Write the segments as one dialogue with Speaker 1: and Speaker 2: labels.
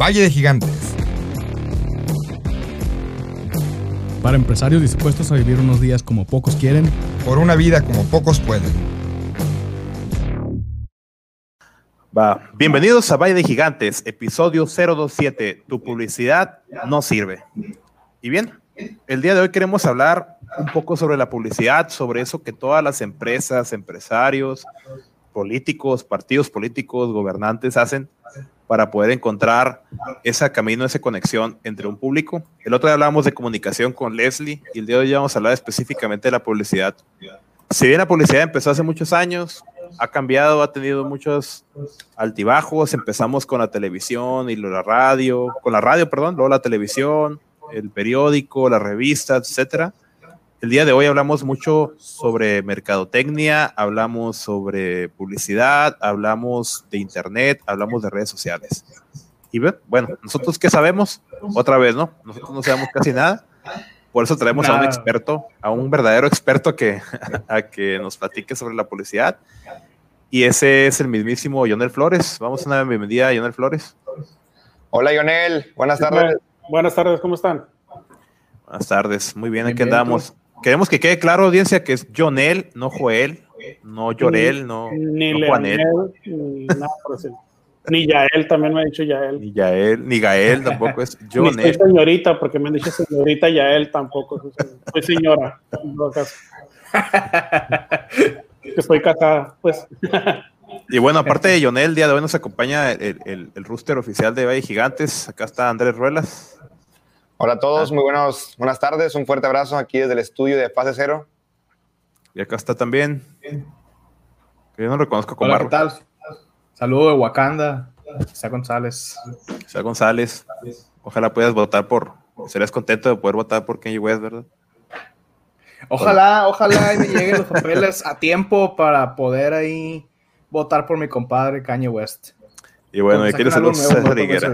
Speaker 1: Valle de Gigantes.
Speaker 2: Para empresarios dispuestos a vivir unos días como pocos quieren.
Speaker 1: Por una vida como pocos pueden.
Speaker 3: Va. Bienvenidos a Valle de Gigantes, episodio 027. Tu publicidad no sirve. Y bien, el día de hoy queremos hablar un poco sobre la publicidad, sobre eso que todas las empresas, empresarios, políticos, partidos políticos, gobernantes hacen para poder encontrar ese camino, esa conexión entre un público. El otro día hablábamos de comunicación con Leslie y el día de hoy vamos a hablar específicamente de la publicidad. Si bien la publicidad empezó hace muchos años, ha cambiado, ha tenido muchos altibajos. Empezamos con la televisión y la radio, con la radio, perdón, luego la televisión, el periódico, las revistas, etcétera. El día de hoy hablamos mucho sobre mercadotecnia, hablamos sobre publicidad, hablamos de internet, hablamos de redes sociales. Y bueno, nosotros qué sabemos, otra vez, ¿no? Nosotros no sabemos casi nada. Por eso traemos a un experto, a un verdadero experto que, a que nos platique sobre la publicidad. Y ese es el mismísimo Lionel Flores. Vamos a una bienvenida a Lionel Flores.
Speaker 4: Hola, Lionel. Buenas tardes.
Speaker 5: Buenas tardes, ¿cómo están?
Speaker 3: Buenas tardes, muy bien, aquí andamos. Queremos que quede claro, audiencia, que es Jonel, no Joel, no Llorel, no,
Speaker 5: ni no Juanel. Ni, nada ni Yael, también me ha dicho Yael.
Speaker 3: Ni Yael, ni Gael tampoco es
Speaker 5: Jonel. Ni soy señorita, porque me han dicho señorita Yael tampoco. Soy señora, en todo caso. que estoy casada, pues.
Speaker 3: Y bueno, aparte de Jonel, el día de hoy nos acompaña el, el, el rooster oficial de Valle Gigantes. Acá está Andrés Ruelas.
Speaker 4: Hola a todos, muy buenos, buenas tardes. Un fuerte abrazo aquí desde el estudio de Fase Cero.
Speaker 3: Y acá está también. Que yo no reconozco como
Speaker 6: Hola, ¿qué tal? Saludo de Wakanda, Isa González.
Speaker 3: Isa González. Ojalá puedas votar por. Serías contento de poder votar por Kanye West, ¿verdad?
Speaker 6: Ojalá, ojalá me lleguen los papeles a tiempo para poder ahí votar por mi compadre Kanye West.
Speaker 3: Y bueno, y quieres hacer un César Higuera.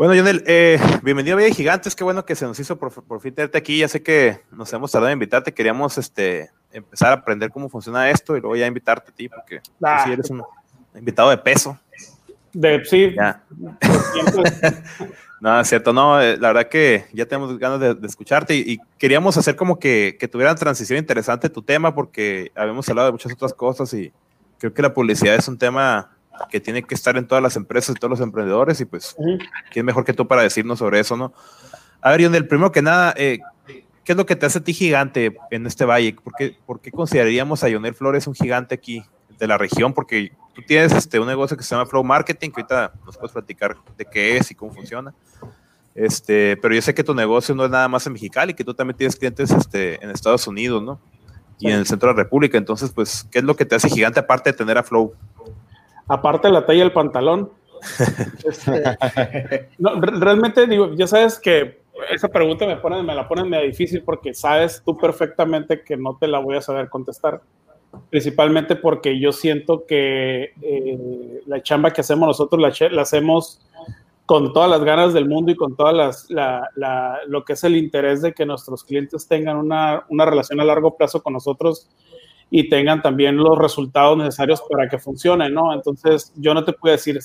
Speaker 3: Bueno, Jonel, eh, bienvenido a Villa Gigantes, qué bueno que se nos hizo por, fin tenerte aquí, ya sé que nos hemos tardado en invitarte, queríamos este, empezar a aprender cómo funciona esto y luego ya invitarte a ti, porque ah, tú eres un invitado de peso.
Speaker 5: De, sí.
Speaker 3: no, es cierto, no, eh, la verdad que ya tenemos ganas de, escucharte y, queríamos hacer como que, que tuviera transición interesante tu tema, porque habíamos hablado de muchas otras cosas y creo que la publicidad es un tema que tiene que estar en todas las empresas y todos los emprendedores y pues, ¿quién mejor que tú para decirnos sobre eso, no? A ver, Lionel, primero que nada, eh, ¿qué es lo que te hace a ti gigante en este valle? ¿Por qué, por qué consideraríamos a Lionel Flores un gigante aquí de la región? Porque tú tienes este, un negocio que se llama Flow Marketing, que ahorita nos puedes platicar de qué es y cómo funciona. Este, pero yo sé que tu negocio no es nada más en Mexicali, que tú también tienes clientes este, en Estados Unidos, ¿no? Y en el centro de la República. Entonces, pues, ¿qué es lo que te hace gigante aparte de tener a Flow?
Speaker 5: Aparte de la talla del pantalón. Este, realmente digo, ya sabes que esa pregunta me, pone, me la ponen medio difícil porque sabes tú perfectamente que no te la voy a saber contestar. Principalmente porque yo siento que eh, la chamba que hacemos nosotros la, la, hacemos con todas las ganas del mundo y con todas las, la, lo que es el interés de que nuestros clientes tengan una, una relación a largo plazo con nosotros y tengan también los resultados necesarios para que funcione, ¿no? Entonces, yo no te puedo decir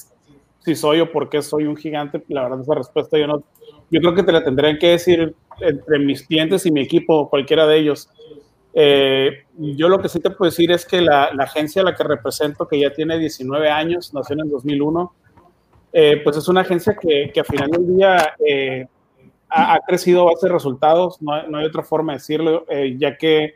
Speaker 5: si soy o por qué soy un gigante, la verdad esa respuesta yo no, yo creo que te la tendré que decir entre mis clientes y mi equipo, cualquiera de ellos. Eh, yo lo que sí te puedo decir es que la, la, agencia a la que represento, que ya tiene 19 años, nació en el 2001, eh, pues es una agencia que, que al final del día eh, ha, ha, crecido a base de resultados, no, no hay otra forma de decirlo, ya que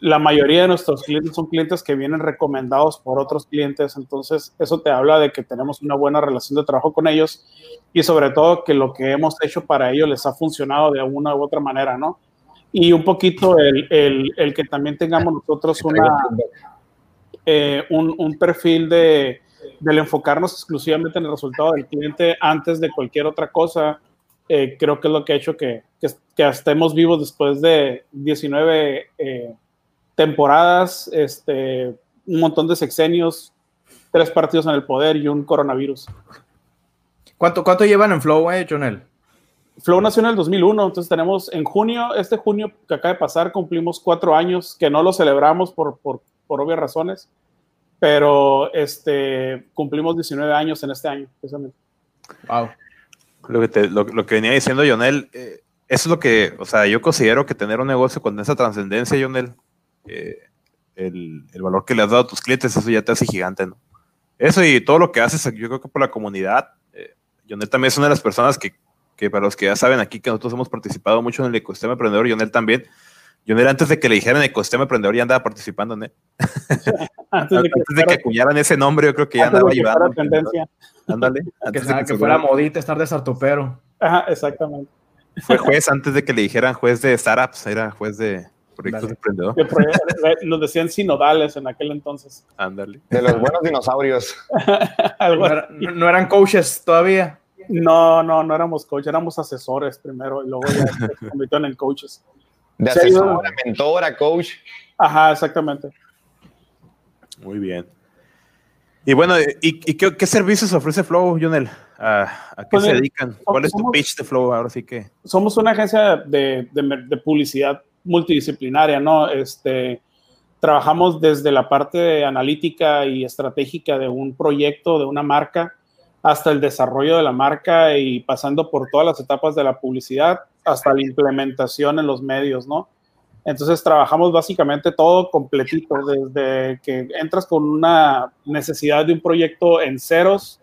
Speaker 5: la mayoría de nuestros clientes son clientes que vienen recomendados por otros clientes, entonces eso te habla de que tenemos una buena relación de trabajo con ellos y sobre todo que lo que hemos hecho para ellos les ha funcionado de alguna u otra manera, ¿no? Y un poquito el, el, el que también tengamos nosotros una, eh, un, un, perfil de del enfocarnos exclusivamente en el resultado del cliente antes de cualquier otra cosa, eh, creo que es lo que ha hecho que, que, que estemos vivos después de 19 eh, temporadas, este, un montón de sexenios, tres partidos en el poder y un coronavirus.
Speaker 6: ¿Cuánto, cuánto llevan en Flow, eh, Jonel?
Speaker 5: Flow nació en el 2001, entonces tenemos en junio, este junio que acaba de pasar, cumplimos cuatro años, que no lo celebramos por, por, por obvias razones, pero este, cumplimos 19 años en este año, precisamente.
Speaker 6: Wow.
Speaker 3: Lo que, te- lo, lo que venía diciendo Jonel, eh, eso es lo que, o sea, yo considero que tener un negocio con esa trascendencia, Jonel, eh, el, el valor que le has dado a tus clientes, eso ya te hace gigante, ¿no? Eso y todo lo que haces, yo creo que por la comunidad, eh, Jonel también es una de las personas que, que para los que ya saben aquí que nosotros hemos participado mucho en el ecosistema emprendedor, Jonel también. Jonel antes de que le dijeran ecosistema emprendedor ya andaba participando en él.
Speaker 5: Antes de que,
Speaker 3: Antes de que acuñaran ese nombre, yo creo que ya andaba
Speaker 5: que
Speaker 3: ayudando.
Speaker 5: tendencia.
Speaker 3: Ándale.
Speaker 6: Que,
Speaker 3: antes de que
Speaker 6: fuera modita estar de sartupero.
Speaker 5: Ajá, exactamente.
Speaker 3: Fue juez antes de que le dijeran juez de startups, era juez de proyectos
Speaker 6: Dale.
Speaker 3: emprendedor.
Speaker 5: Que por- Nos decían sinodales en aquel entonces.
Speaker 3: Ándale.
Speaker 4: De los buenos dinosaurios.
Speaker 5: Algo
Speaker 6: No, era- no- no eran coaches todavía.
Speaker 5: No, no, no éramos coaches, éramos asesores primero y luego ya se convirtieron en coaches.
Speaker 4: De
Speaker 5: Sí,
Speaker 4: asesora, mentora, coach.
Speaker 5: Ajá, exactamente.
Speaker 3: Muy bien. Y bueno, ¿y, y qué, qué servicios ofrece Flow, Jonel? ¿A, a qué
Speaker 5: Pues
Speaker 3: se dedican? ¿Cuál es tu pitch de Flow? Ahora sí que.
Speaker 5: Somos una agencia de, de- de publicidad multidisciplinaria, ¿no? Este, trabajamos desde la parte analítica y estratégica de un proyecto, de una marca, hasta el desarrollo de la marca y pasando por todas las etapas de la publicidad hasta la implementación en los medios, ¿no? Entonces trabajamos básicamente todo completito, desde que entras con una necesidad de un proyecto en ceros,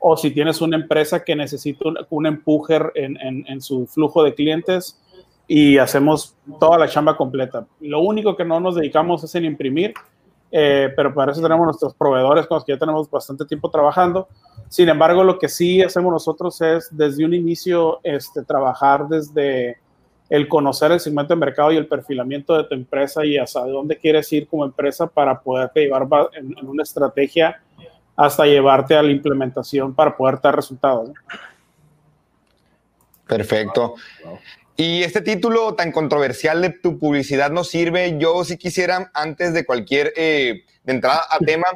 Speaker 5: o si tienes una empresa que necesita un, un empuje en, su flujo de clientes y hacemos toda la chamba completa. Lo único que no nos dedicamos es en imprimir, eh, pero para eso tenemos nuestros proveedores con los que ya tenemos bastante tiempo trabajando. Sin embargo, lo que sí hacemos nosotros es desde un inicio este, trabajar desde el conocer el segmento de mercado y el perfilamiento de tu empresa y hacia dónde quieres ir como empresa para poderte llevar va- en, en una estrategia hasta llevarte a la implementación para poder dar resultados. ¿no?
Speaker 4: Perfecto. Y este título tan controversial de tu publicidad no sirve. Yo sí quisiera, antes de cualquier, eh, de entrada a tema,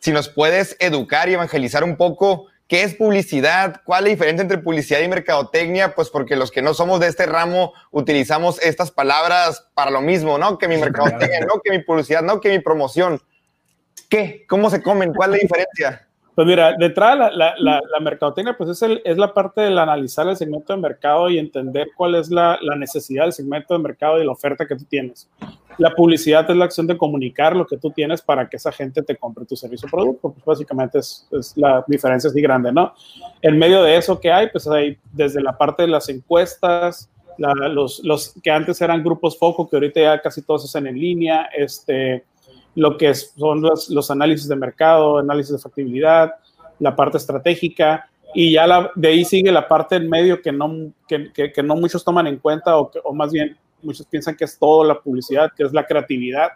Speaker 4: si nos puedes educar y evangelizar un poco, ¿qué es publicidad? ¿Cuál es la diferencia entre publicidad y mercadotecnia? Pues porque los que no somos de este ramo utilizamos estas palabras para lo mismo, ¿no? Que mi mercadotecnia, no que mi publicidad, no que mi promoción. ¿Qué? ¿Cómo se comen? ¿Cuál es la diferencia?
Speaker 5: Pues mira, de entrada la, la, la, la mercadotecnia pues es, el, es la parte del analizar el segmento de mercado y entender cuál es la, la necesidad del segmento de mercado y la oferta que tú tienes. La publicidad es la acción de comunicar lo que tú tienes para que esa gente te compre tu servicio o producto. Pues básicamente es, es la diferencia así grande, ¿no? En medio de eso que hay, pues hay desde la parte de las encuestas, los, los que antes eran grupos foco, que ahorita ya casi todos hacen en línea, este, lo que son los, análisis de mercado, análisis de factibilidad, la parte estratégica, y ya de ahí sigue la parte en medio que no, que, que, no muchos toman en cuenta, o, más bien muchos piensan que es todo la publicidad, que es la creatividad,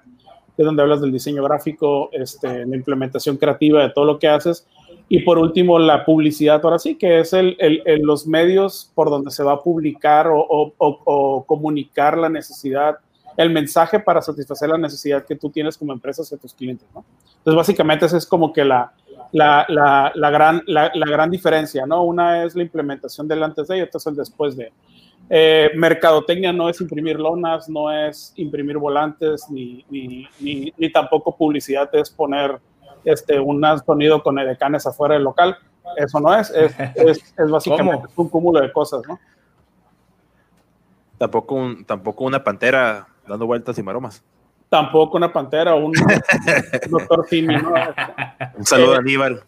Speaker 5: que es donde hablas del diseño gráfico, este, la implementación creativa de todo lo que haces. Y por último, la publicidad, ahora sí, que es el, el, los medios por donde se va a publicar o, o comunicar la necesidad el mensaje para satisfacer la necesidad que tú tienes como empresa hacia tus clientes, ¿no? Entonces, básicamente, esa es como que la, la, la, la gran, la, la, gran diferencia, ¿no? Una es la implementación del antes de y otra es el después de. Eh, mercadotecnia no es imprimir lonas, no es imprimir volantes, ni, ni, ni, ni tampoco publicidad es poner este, un sonido con edecanes afuera del local. Eso no es, es, es, es básicamente un cúmulo de cosas, ¿no?
Speaker 3: Tampoco, un, tampoco una pantera dando vueltas y maromas.
Speaker 5: Tampoco una pantera o un doctor Simi, ¿no?
Speaker 3: Un saludo eh, a Aníbal.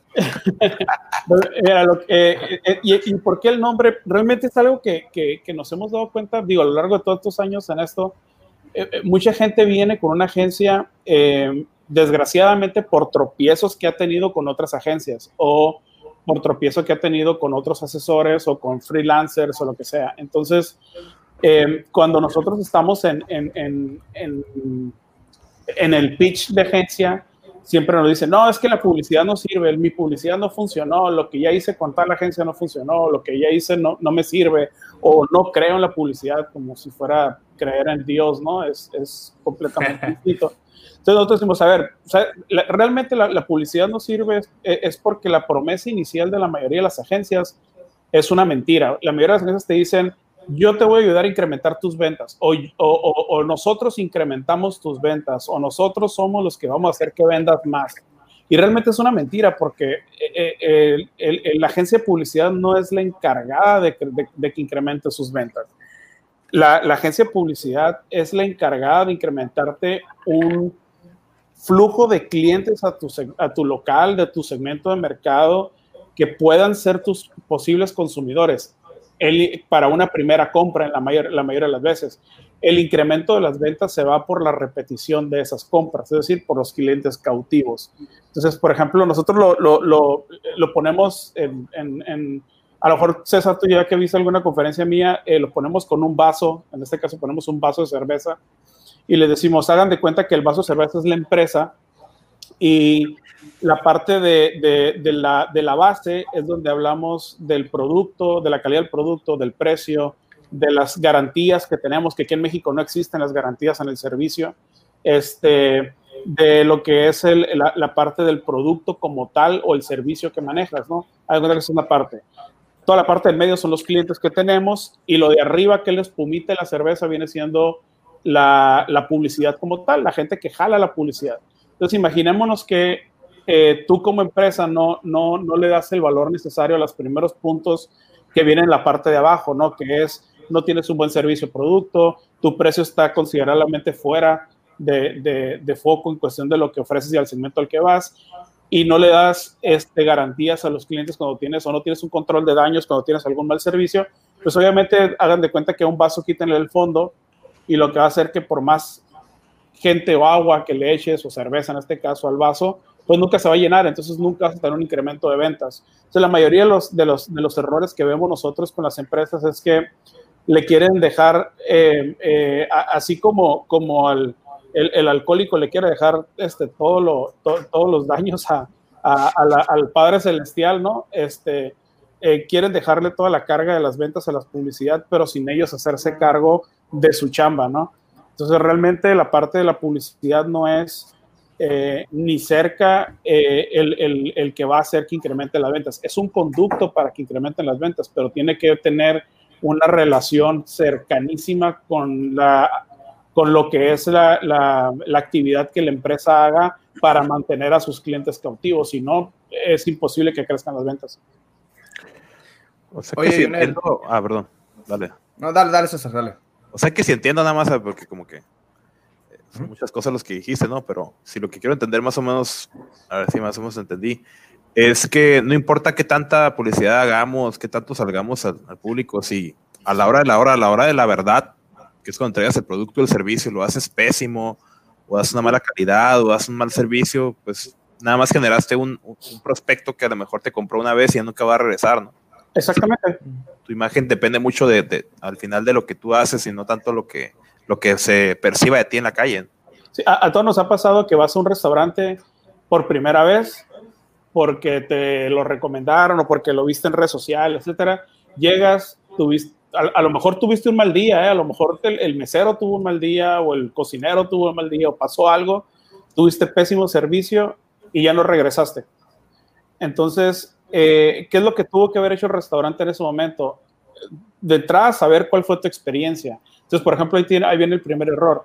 Speaker 5: Era lo que, eh, eh, y, y, por qué el nombre? Realmente es algo que, que, que, nos hemos dado cuenta, digo, a lo largo de todos estos años en esto, eh, mucha gente viene con una agencia, desgraciadamente, por tropiezos que ha tenido con otras agencias o por tropiezo que ha tenido con otros asesores o con freelancers o lo que sea. Entonces, eh, cuando nosotros estamos en, en, en, en, el pitch de agencia, siempre nos dicen, no, es que la publicidad no sirve, mi publicidad no funcionó, lo que ya hice con tal agencia no funcionó, lo que ya hice no, no me sirve, o no creo en la publicidad como si fuera creer en Dios, ¿no? Es, es completamente distinto. Entonces nosotros decimos, a ver, o sea, la, realmente la, la, publicidad no sirve es, es porque la promesa inicial de la mayoría de las agencias es una mentira. La mayoría de las agencias te dicen, yo te voy a ayudar a incrementar tus ventas, o, o, o, nosotros incrementamos tus ventas, o nosotros somos los que vamos a hacer que vendas más. Y realmente es una mentira porque eh, eh, la agencia de publicidad no es la encargada de, que incremente sus ventas. La, agencia de publicidad es la encargada de incrementarte un flujo de clientes a tu, a tu local, de tu segmento de mercado, que puedan ser tus posibles consumidores para una primera compra en la, mayor, la mayoría de las veces el incremento de las ventas se va por la repetición de esas compras, es decir, por los clientes cautivos. Entonces, por ejemplo, nosotros lo, ponemos en, a lo mejor César, tú ya que viste alguna conferencia mía, eh, lo ponemos con un vaso, en este caso ponemos un vaso de cerveza y le decimos, hagan de cuenta que el vaso de cerveza es la empresa y la parte de, la, de la base es donde hablamos del producto, de la calidad del producto, del precio, de las garantías que tenemos, que aquí en México no existen las garantías en el servicio, este, de lo que es la, parte del producto como tal o el servicio que manejas, ¿no? Hay que es una parte. Toda la parte del medio son los clientes que tenemos y lo de arriba que les pumite la cerveza viene siendo la, publicidad como tal, la gente que jala la publicidad. Entonces, imaginémonos que eh, tú como empresa no, no, no le das el valor necesario a los primeros puntos que vienen en la parte de abajo, ¿no? Que es no tienes un buen servicio o producto, tu precio está considerablemente fuera de, foco en cuestión de lo que ofreces y al segmento al que vas, y no le das este, garantías a los clientes cuando tienes o no tienes un control de daños cuando tienes algún mal servicio, pues obviamente hagan de cuenta que un vaso quítenle el fondo y lo que va a hacer que por más gente o agua que le eches o cerveza en este caso al vaso, pues nunca se va a llenar, entonces nunca vas a tener un incremento de ventas. Entonces la mayoría de los, de los, de los errores que vemos nosotros con las empresas es que le quieren dejar, eh, eh, así como, como al, el, alcohólico le quiere dejar este, todo lo, todos los daños a, al Padre Celestial, ¿no? Este, eh, quieren dejarle toda la carga de las ventas a la publicidad, pero sin ellos hacerse cargo de su chamba, ¿no? Entonces realmente la parte de la publicidad no es ni cerca el, el, el, que va a hacer que incremente las ventas. Es un conducto para que incrementen las ventas, pero tiene que tener una relación cercanísima con, la, con lo que es la, la, actividad que la empresa haga para mantener a sus clientes cautivos. Si no, es imposible que crezcan las ventas.
Speaker 3: O sea que si entiendo... Ah, perdón. Dale.
Speaker 6: No, dale, dale, César, dale.
Speaker 3: O sea que si entiendo nada más, porque como que eh, son muchas cosas los que dijiste, ¿no? Pero si lo que quiero entender más o menos, a ver si más o menos entendí, es que no importa qué tanta publicidad hagamos, qué tanto salgamos al, público, si a la hora de la hora, a la hora de la verdad, que es cuando entregas el producto o el servicio, lo haces pésimo, o haces una mala calidad, o haces un mal servicio, pues nada más generaste un, prospecto que a lo mejor te compró una vez y ya nunca va a regresar, ¿no?
Speaker 5: Exactamente.
Speaker 3: Tu imagen depende mucho de, al final de lo que tú haces y no tanto lo que, lo que se perciba de ti en la calle.
Speaker 5: Sí, a, a todos nos ha pasado que vas a un restaurante por primera vez porque te lo recomendaron o porque lo viste en redes sociales, etcétera, llegas, tuviste, a, lo mejor tuviste un mal día, ¿eh? a lo mejor el, mesero tuvo un mal día o el cocinero tuvo un mal día o pasó algo, tuviste pésimo servicio y ya no regresaste. Entonces, eh, ¿qué es lo que tuvo que haber hecho el restaurante en ese momento? Detrás, saber cuál fue tu experiencia. Entonces, por ejemplo, ahí, tiene, ahí viene el primer error.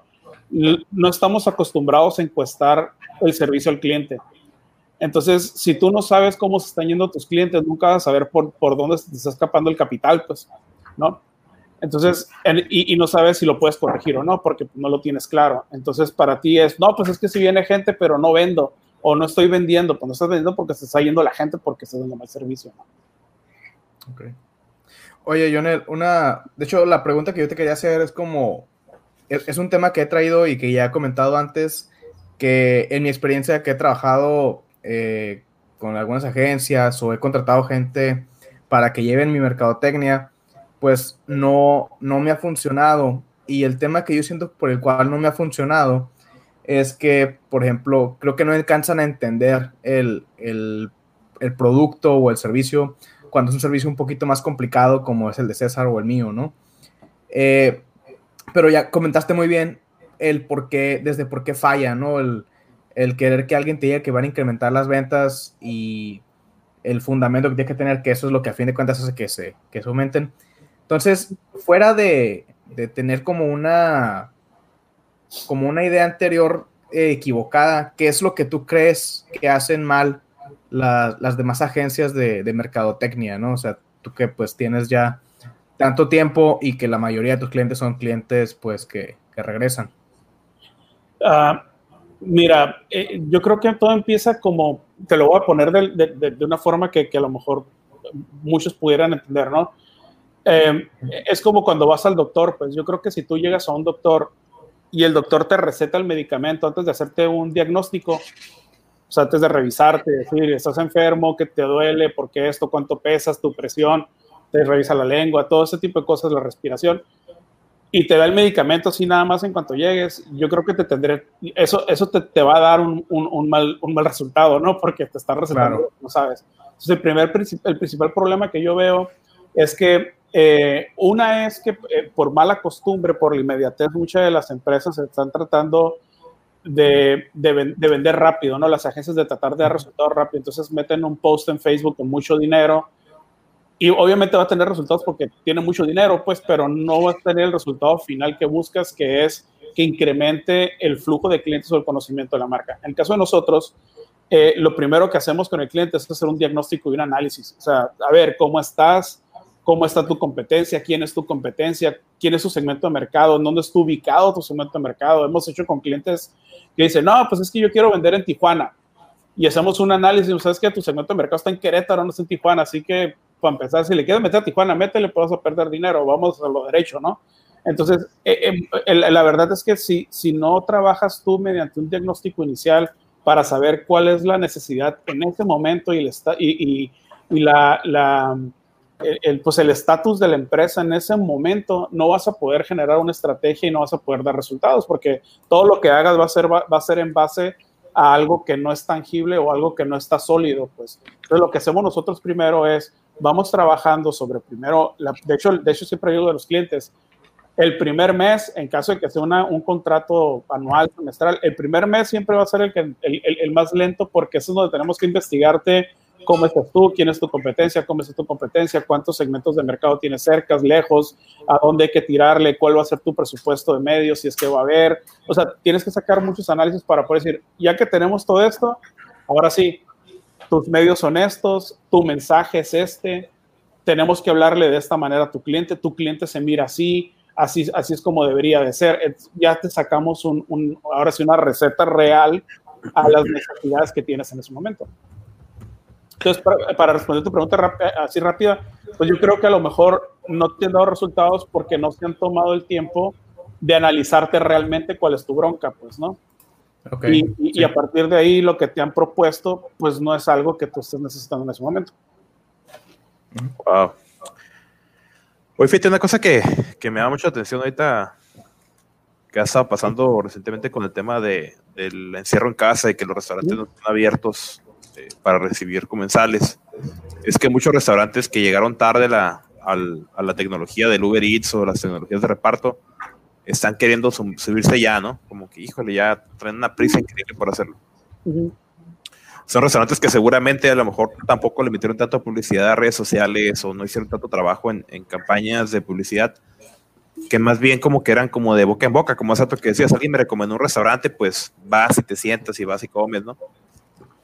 Speaker 5: No estamos acostumbrados a encuestar el servicio al cliente. Entonces, si tú no sabes cómo se están yendo tus clientes, nunca vas a saber por, por dónde se te está escapando el capital, pues, ¿no? Entonces, y, no sabes si lo puedes corregir o no, porque no lo tienes claro. Entonces, para ti es, no, pues es que si viene gente, pero no vendo, o no estoy vendiendo, pues no estás vendiendo porque se está yendo la gente porque estás dando mal servicio. ¿no?
Speaker 6: Ok. Oye, Jonel, una, de hecho, la pregunta que yo te quería hacer es como, es, es un tema que he traído y que ya he comentado antes, que en mi experiencia que he trabajado eh, con algunas agencias o he contratado gente para que lleven mi mercadotecnia, pues no, no me ha funcionado. Y el tema que yo siento por el cual no me ha funcionado es que, por ejemplo, creo que no alcanzan a entender el, el, producto o el servicio cuando es un servicio un poquito más complicado como es el de César o el mío, ¿no? Eh, pero ya comentaste muy bien el por qué, desde por qué falla, ¿no? El, el querer que alguien te diga que van a incrementar las ventas y el fundamento que tiene que tener, que eso es lo que a fin de cuentas hace que se, que aumenten. Entonces, fuera de, de tener como una, como una idea anterior eh, equivocada, ¿qué es lo que tú crees que hacen mal las demás agencias de, mercadotecnia, ¿no? O sea, tú que pues tienes ya tanto tiempo y que la mayoría de tus clientes son clientes pues que, regresan.
Speaker 5: Ah, mira, eh, yo creo que todo empieza como, te lo voy a poner de, una forma que, a lo mejor muchos pudieran entender, ¿no? Eh, es como cuando vas al doctor, pues yo creo que si tú llegas a un doctor y el doctor te receta el medicamento antes de hacerte un diagnóstico, o sea, antes de revisarte, decir, estás enfermo, que te duele, por qué esto, cuánto pesas, tu presión, te revisa la lengua, todo ese tipo de cosas, la respiración, y te da el medicamento así nada más en cuanto llegues, yo creo que te tendré, eso, eso te, te va a dar un, un, mal, un mal resultado, ¿no? Porque te está recetando, no sabes. Entonces, el, primer, el principal problema que yo veo es que eh, una es que eh, por mala costumbre, por la inmediatez, muchas de las empresas están tratando de, vender rápido, ¿no? Las agencias de tratar de dar resultados rápido. Entonces meten un post en Facebook con mucho dinero y obviamente va a tener resultados porque tiene mucho dinero, pues, pero no va a tener el resultado final que buscas, que es que incremente el flujo de clientes o el conocimiento de la marca. En el caso de nosotros, eh, lo primero que hacemos con el cliente es hacer un diagnóstico y un análisis. O sea, a ver, ¿cómo estás? Cómo está tu competencia, quién es tu competencia, quién es su segmento de mercado, dónde está ubicado tu segmento de mercado. Hemos hecho con clientes que dicen, no, pues es que yo quiero vender en Tijuana. Y hacemos un análisis, sabes que tu segmento de mercado está en Querétaro, no está en Tijuana, así que para empezar, si le quieres meter a Tijuana, métele, puedes perder dinero, vamos a lo derecho, ¿no? Entonces, eh, eh, la verdad es que si, si no trabajas tú mediante un diagnóstico inicial para saber cuál es la necesidad en ese momento y, el y, y, y la, la pues el estatus de la empresa en ese momento, no vas a poder generar una estrategia y no vas a poder dar resultados, porque todo lo que hagas va a ser, va, a ser en base a algo que no es tangible o algo que no está sólido. Pues. Lo que hacemos nosotros primero es, vamos trabajando sobre primero, de, hecho, de hecho, siempre ayudo a los clientes, el primer mes, en caso de que sea una, un contrato anual, semestral, el primer mes siempre va a ser el, que, el, el, el más lento porque eso es donde tenemos que investigarte cómo estás tú, quién es tu competencia, cómo es tu competencia, cuántos segmentos de mercado tienes cerca, lejos, a dónde hay que tirarle, cuál va a ser tu presupuesto de medios, si es que va a haber. O sea, tienes que sacar muchos análisis para poder decir, ya que tenemos todo esto, ahora sí, tus medios son estos, tu mensaje es este, tenemos que hablarle de esta manera a tu cliente, tu cliente se mira así, así, así es como debería de ser. Ya te sacamos un, ahora sí una receta real a las necesidades que tienes en ese momento. Entonces, para, responder tu pregunta así rápida, pues yo creo que a lo mejor no te han dado resultados porque no se han tomado el tiempo de analizarte realmente cuál es tu bronca, pues, ¿no? y, a partir de ahí lo que te han propuesto, pues no es algo que tú estés necesitando en ese momento.
Speaker 3: Wow. Oye, fíjate, una cosa que, que me da mucha atención ahorita, que ha estado pasando recientemente con el tema de, del encierro en casa y que los restaurantes no están abiertos este, para recibir comensales. Es que muchos restaurantes que llegaron tarde la, a la tecnología del Uber Eats o las tecnologías de reparto están queriendo subirse ya, ¿no? Como que, híjole, ya traen una prisa increíble por hacerlo. Son restaurantes que seguramente a lo mejor tampoco le metieron tanto publicidad a redes sociales o no hicieron tanto trabajo en, en campañas de publicidad que más bien como que eran como de boca en boca, como hace que decías, alguien me recomendó un restaurante, pues vas y te sientas y vas y comes, ¿no?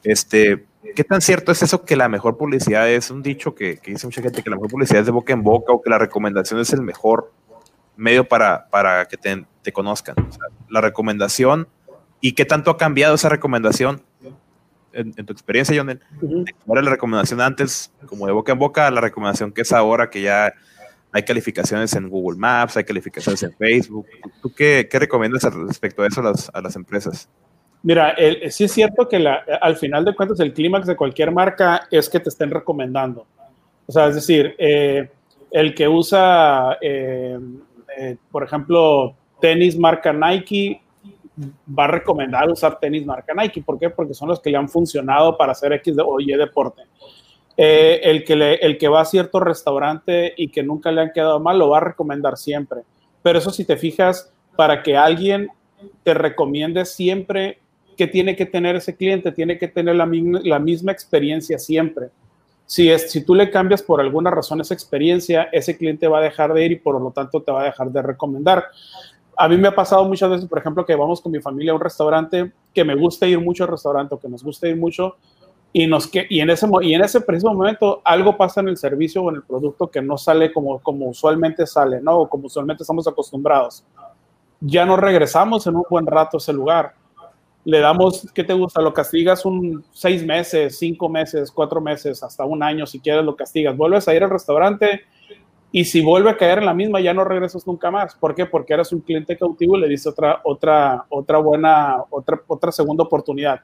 Speaker 3: Este, ¿Qué tan cierto es eso que la mejor publicidad es un dicho que, dice mucha gente que la mejor publicidad es de boca en boca o que la recomendación es el mejor medio para, para que te, te conozcan? la recomendación y qué tanto ha cambiado esa recomendación en, tu experiencia, Jonel. ¿Cuál era la recomendación antes, como de boca en boca, la recomendación que es ahora que ya hay calificaciones en Google Maps, hay calificaciones en Facebook? ¿Tú qué, qué recomiendas respecto a eso a las, a las empresas?
Speaker 5: Mira, sí es cierto que al final de cuentas el clímax de cualquier marca es que te estén recomendando. O sea, es decir, eh, el que usa, eh, eh, por ejemplo, tenis marca Nike, va a recomendar usar tenis marca Nike. ¿Por qué? Porque son los que le han funcionado para hacer X o Y deporte. el, que el que va a cierto restaurante y que nunca le han quedado mal, lo va a recomendar siempre. Pero eso si te fijas, para que alguien te recomiende siempre que tiene que tener ese cliente, tiene que tener la misma, experiencia siempre. Si, es, si tú le cambias por alguna razón esa experiencia, ese cliente va a dejar de ir y por lo tanto te va a dejar de recomendar. a mí me ha pasado muchas veces, por ejemplo, que vamos con mi familia a un restaurante, que me gusta ir mucho al restaurante o que nos gusta ir mucho, y, nos y, en ese, y en ese preciso momento algo pasa en el servicio o en el producto que no sale como, como usualmente sale, ¿no? O como usualmente estamos acostumbrados. Ya no regresamos en un buen rato a ese lugar. Le damos, ¿qué te gusta? Lo castigas un seis meses, cinco meses, cuatro meses, hasta un año, si quieres lo castigas. Vuelves a ir al restaurante y si vuelve a caer en la misma, ya no regresas nunca más. ¿Por qué? Porque eres un cliente cautivo y le diste otra, otra, otra buena, otra, otra segunda oportunidad.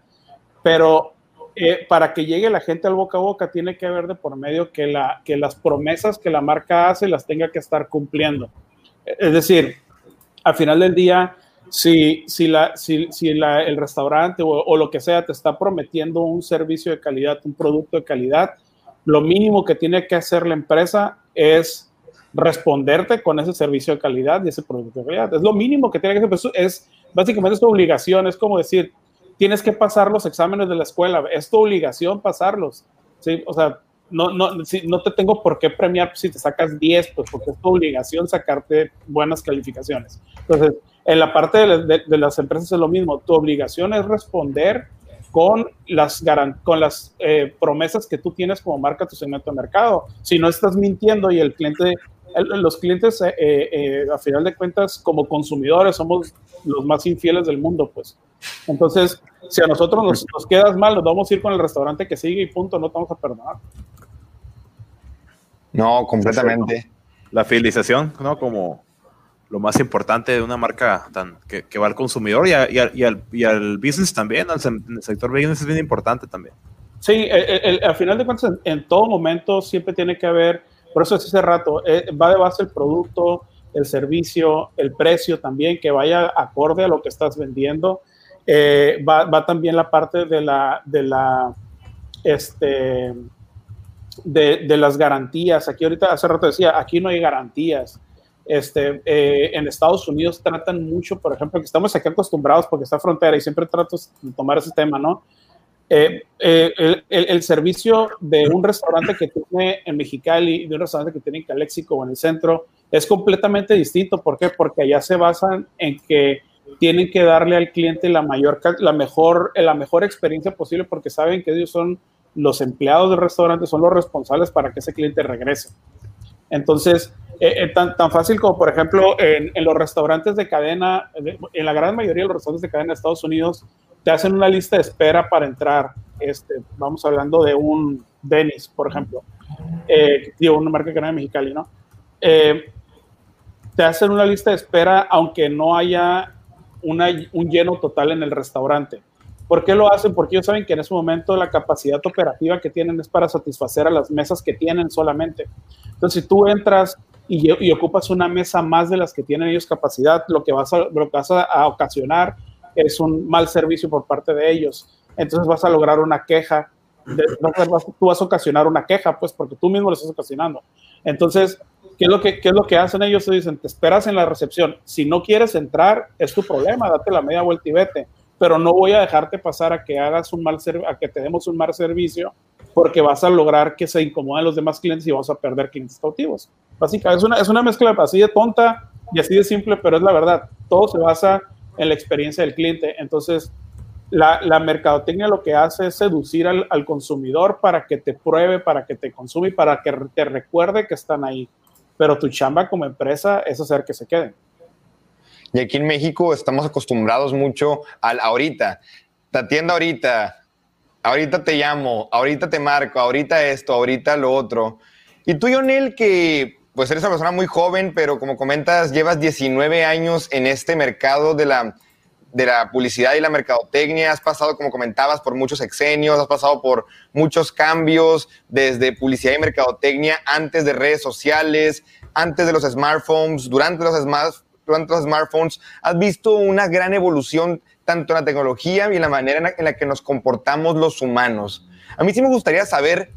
Speaker 5: Pero eh, para que llegue la gente al boca a boca, tiene que haber de por medio que, la, que las promesas que la marca hace las tenga que estar cumpliendo. Es decir, al final del día, si, si, la, si, si el restaurante o, lo que sea te está prometiendo un servicio de calidad, un producto de calidad, lo mínimo que tiene que hacer la empresa es responderte con ese servicio de calidad y ese producto de calidad. Es lo mínimo que tiene que hacer. Es, básicamente es tu obligación, es como decir, tienes que pasar los exámenes de la escuela, es tu obligación pasarlos. ¿sí? O sea, no, no, si, no te tengo por qué premiar si te sacas 10, pues porque es tu obligación sacarte buenas calificaciones. Entonces, en la parte de, de, de las empresas es lo mismo, tu obligación es responder con las, con las eh, promesas que tú tienes como marca tu segmento de mercado. Si no estás mintiendo y el cliente, el, los clientes, eh, eh, a final de cuentas, como consumidores, somos los más infieles del mundo, pues. Entonces, si a nosotros nos, nos quedas mal, nos vamos a ir con el restaurante que sigue y punto, no te vamos a perdonar.
Speaker 4: No, completamente.
Speaker 3: La fidelización, ¿no? Como lo más importante de una marca que, va al consumidor y, a, y, al, y, al, business también, al el sector business es bien importante también.
Speaker 5: Sí, el, el, al final de cuentas, en, en, todo momento siempre tiene que haber, por eso hace rato, eh, va de base el producto, el servicio, el precio también, que vaya acorde a lo que estás vendiendo. Eh, va, va, también la parte de la, de la, este, de, de, las garantías. Aquí ahorita, hace rato decía, aquí no hay garantías. Este, eh, en Estados Unidos tratan mucho, por ejemplo, que estamos aquí acostumbrados porque está frontera y siempre trato de tomar ese tema, ¿no? Eh, eh, el, el, el, servicio de un restaurante que tiene en Mexicali y de un restaurante que tiene en Calexico o en el centro es completamente distinto. ¿Por qué? Porque allá se basan en que tienen que darle al cliente la, mayor, la, mejor, la mejor experiencia posible porque saben que ellos son los empleados del restaurante, son los responsables para que ese cliente regrese. Entonces, eh, tan, tan, fácil como, por ejemplo, en, los restaurantes de cadena, en la gran mayoría de los restaurantes de cadena de Estados Unidos, te hacen una lista de espera para entrar. Este, vamos hablando de un Dennis, por ejemplo, eh, una marca de cadena mexicana, ¿no? Eh, te hacen una lista de espera aunque no haya un lleno total en el restaurante. ¿Por qué lo hacen? Porque ellos saben que en ese momento la capacidad operativa que tienen es para satisfacer a las mesas que tienen solamente. Entonces, si tú entras y, ocupas una mesa más de las que tienen ellos capacidad, lo que vas a, lo vas a ocasionar es un mal servicio por parte de ellos. Entonces vas a lograr una queja, de, vas, tú vas a ocasionar una queja, pues porque tú mismo lo estás ocasionando. Entonces, ¿qué es lo que, qué es lo que hacen ellos? Se dicen, te esperas en la recepción. Si no quieres entrar, es tu problema, date la media vuelta y vete. Pero no voy a dejarte pasar a que hagas un mal a que te demos un mal servicio porque vas a lograr que se incomoden los demás clientes y vas a perder clientes cautivos. Básicamente, es una, es una mezcla así de tonta y así de simple, pero es la verdad. Todo se basa en la experiencia del cliente. Entonces, la, la mercadotecnia lo que hace es seducir al, al, consumidor para que te pruebe, para que te consume y para que te recuerde que están ahí. Pero tu chamba como empresa es hacer que se queden.
Speaker 4: Y aquí en México estamos acostumbrados mucho al ahorita. Te atiendo ahorita, ahorita te llamo, ahorita te marco, ahorita esto, ahorita lo otro. Y tú, Yonel, que pues eres una persona muy joven, pero como comentas, llevas 19 años en este mercado de la, de la publicidad y la mercadotecnia. Has pasado, como comentabas, por muchos exenios, has pasado por muchos cambios desde publicidad y mercadotecnia antes de redes sociales, antes de los smartphones, durante los, los smartphones. Has visto una gran evolución tanto en la tecnología y en la manera en la, que nos comportamos los humanos. A mí sí me gustaría saber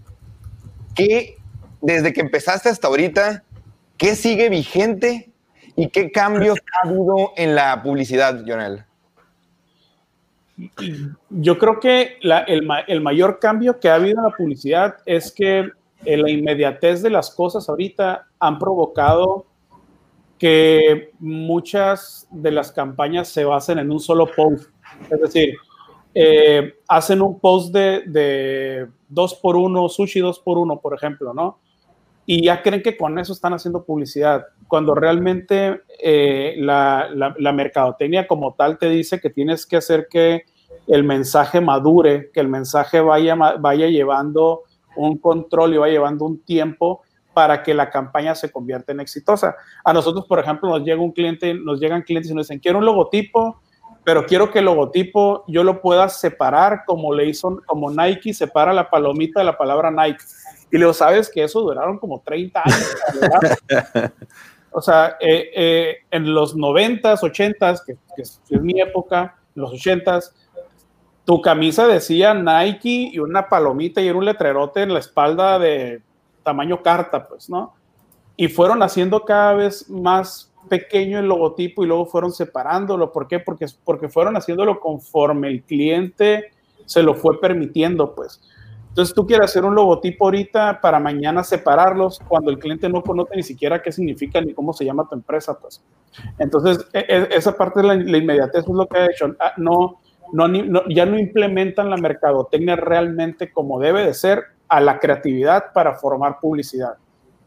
Speaker 4: qué, desde que empezaste hasta ahorita, ¿Qué sigue vigente y qué cambios ha habido en la publicidad, Jonel?
Speaker 5: Yo creo que el, el, mayor cambio que ha habido en la publicidad es que la inmediatez de las cosas ahorita han provocado que muchas de las campañas se basen en un solo post. Es decir, eh, hacen un post de, de dos por uno, sushi dos por uno, por ejemplo, ¿no? Y ya creen que con eso están haciendo publicidad, cuando realmente eh, la, la, mercadotecnia como tal te dice que tienes que hacer que el mensaje madure, que el mensaje vaya, vaya llevando un control y vaya llevando un tiempo para que la campaña se convierta en exitosa. A nosotros, por ejemplo, nos llega un cliente, nos llegan clientes y nos dicen, quiero un logotipo, pero quiero que el logotipo yo lo pueda separar como le hizo, como Nike separa la palomita de la palabra Nike. Y luego sabes que eso duraron como 30 años. o sea, eh, eh, en los 90s, 80s, que, que, es mi época, en los 80s, tu camisa decía Nike y una palomita y era un letrerote en la espalda de tamaño carta, pues, ¿no? Y fueron haciendo cada vez más pequeño el logotipo y luego fueron separándolo. ¿Por qué? Porque, porque fueron haciéndolo conforme el cliente se lo fue permitiendo, pues. Entonces tú quieres hacer un logotipo ahorita para mañana separarlos cuando el cliente no conoce ni siquiera qué significa ni cómo se llama tu empresa, pues. Entonces, e, e, esa parte de la, inmediatez es lo que ha hecho. Ah, no, no, ya no implementan la mercadotecnia realmente como debe de ser a la creatividad para formar publicidad.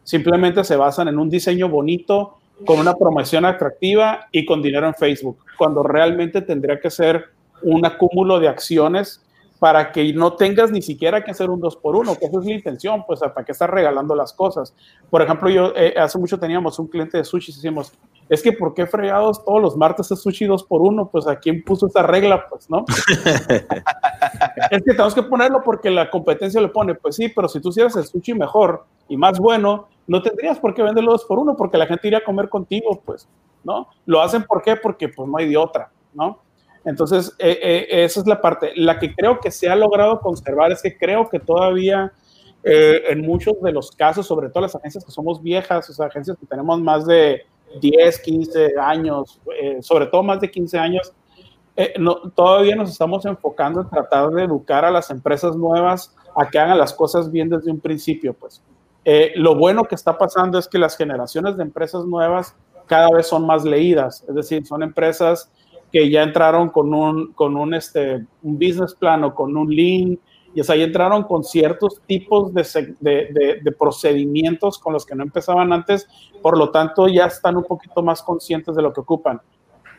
Speaker 5: Simplemente se basan en un diseño bonito, con una promoción atractiva y con dinero en Facebook, cuando realmente tendría que ser un acúmulo de acciones para que no tengas ni siquiera que hacer un dos por uno, que esa es la intención, pues para que estás regalando las cosas. Por ejemplo, yo eh, hace mucho teníamos un cliente de sushi y decíamos, es que ¿por qué fregados todos los martes es sushi dos por uno? Pues a quién puso esa regla, pues, ¿no? es que tenemos que ponerlo porque la competencia le pone, pues sí, pero si tú hicieras el sushi mejor y más bueno, no tendrías por qué venderlo dos por uno porque la gente iría a comer contigo, pues, ¿no? Lo hacen ¿por qué? Porque pues no hay de otra, ¿no? Entonces, eh, eh, esa es la parte. La que creo que se ha logrado conservar es que creo que todavía eh, en muchos de los casos, sobre todo las agencias que somos viejas, o sea, agencias que tenemos más de 10, 15 años, sobre todo más de 15 años, no, todavía nos estamos enfocando en tratar de educar a las empresas nuevas a que hagan las cosas bien desde un principio, pues. lo bueno que está pasando es que las generaciones de empresas nuevas cada vez son más leídas, es decir, son empresas que ya entraron con un, con un, este, un business plan o con un link, y sea, ya entraron con ciertos tipos de, procedimientos con los que no empezaban antes, por lo tanto ya están un poquito más conscientes de lo que ocupan.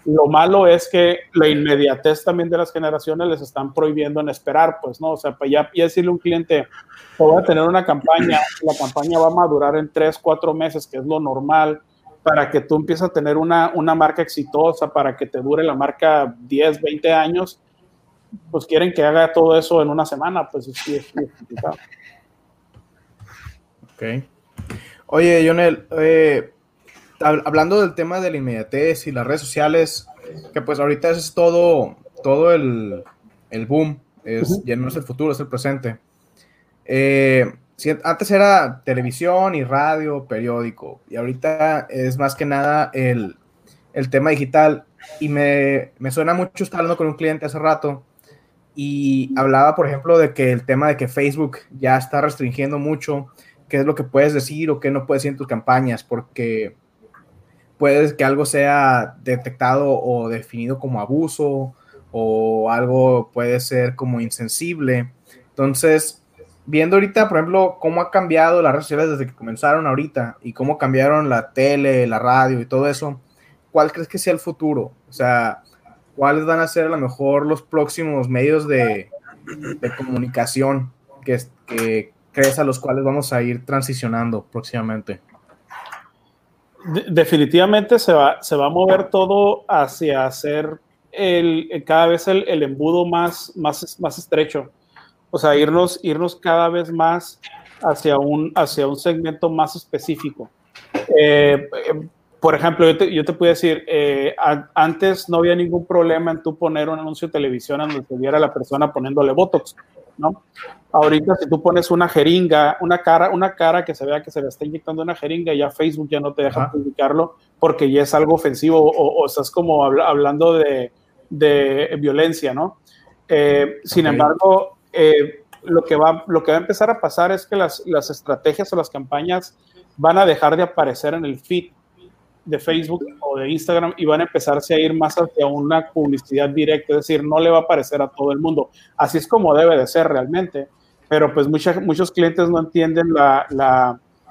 Speaker 5: Lo malo es que la inmediatez también de las generaciones les están prohibiendo en esperar, pues, ¿no? O sea, para ya, ya decirle a un cliente, voy a tener una campaña, la campaña va a madurar en tres, cuatro meses, que es lo normal, para que tú empieces a tener una, una marca exitosa, para que te dure la marca 10, 20 años, pues quieren que haga todo eso en una semana, pues sí es complicado.
Speaker 6: Ok. Oye, Jonel, eh, hablando del tema de la inmediatez y las redes sociales, que pues ahorita es todo, todo el, el boom, es, ya no es el futuro, es el presente. Eh, antes era televisión y radio, periódico, y ahorita es más que nada el, tema digital. Y me, suena mucho estar hablando con un cliente hace rato y hablaba, por ejemplo, de que el tema de que Facebook ya está restringiendo mucho qué es lo que puedes decir o qué no puedes decir en tus campañas, porque puedes que algo sea detectado o definido como abuso o algo puede ser como insensible. Entonces, viendo ahorita, por ejemplo, cómo ha cambiado las redes sociales desde que comenzaron ahorita y cómo cambiaron la tele, la radio y todo eso, ¿cuál crees que sea el futuro? O sea, ¿cuáles van a ser a lo mejor los próximos medios de, comunicación que, crees a los cuales vamos a ir transicionando próximamente?
Speaker 5: definitivamente se va, se va a mover todo hacia hacer el, cada vez el, el embudo más, más, más estrecho o sea, irnos, irnos cada vez más hacia un, hacia un segmento más específico. Eh, por ejemplo, yo te, yo te puedo decir, eh, antes no había ningún problema en tú poner un anuncio de televisión donde se viera la persona poniéndole Botox, ¿no? Ahorita si tú pones una jeringa, una cara, una cara que se vea que se le está inyectando una jeringa, ya Facebook ya no te deja publicarlo porque ya es algo ofensivo o, estás como hablando de, de, violencia, ¿no? Eh, sin embargo, eh, lo, que va, lo que va a empezar a pasar es que las, las, estrategias o las campañas van a dejar de aparecer en el feed. De Facebook o de Instagram y van a empezarse a ir más hacia una publicidad directa, es decir, no le va a aparecer a todo el mundo. Así es como debe de ser realmente, pero pues muchos clientes no entienden la,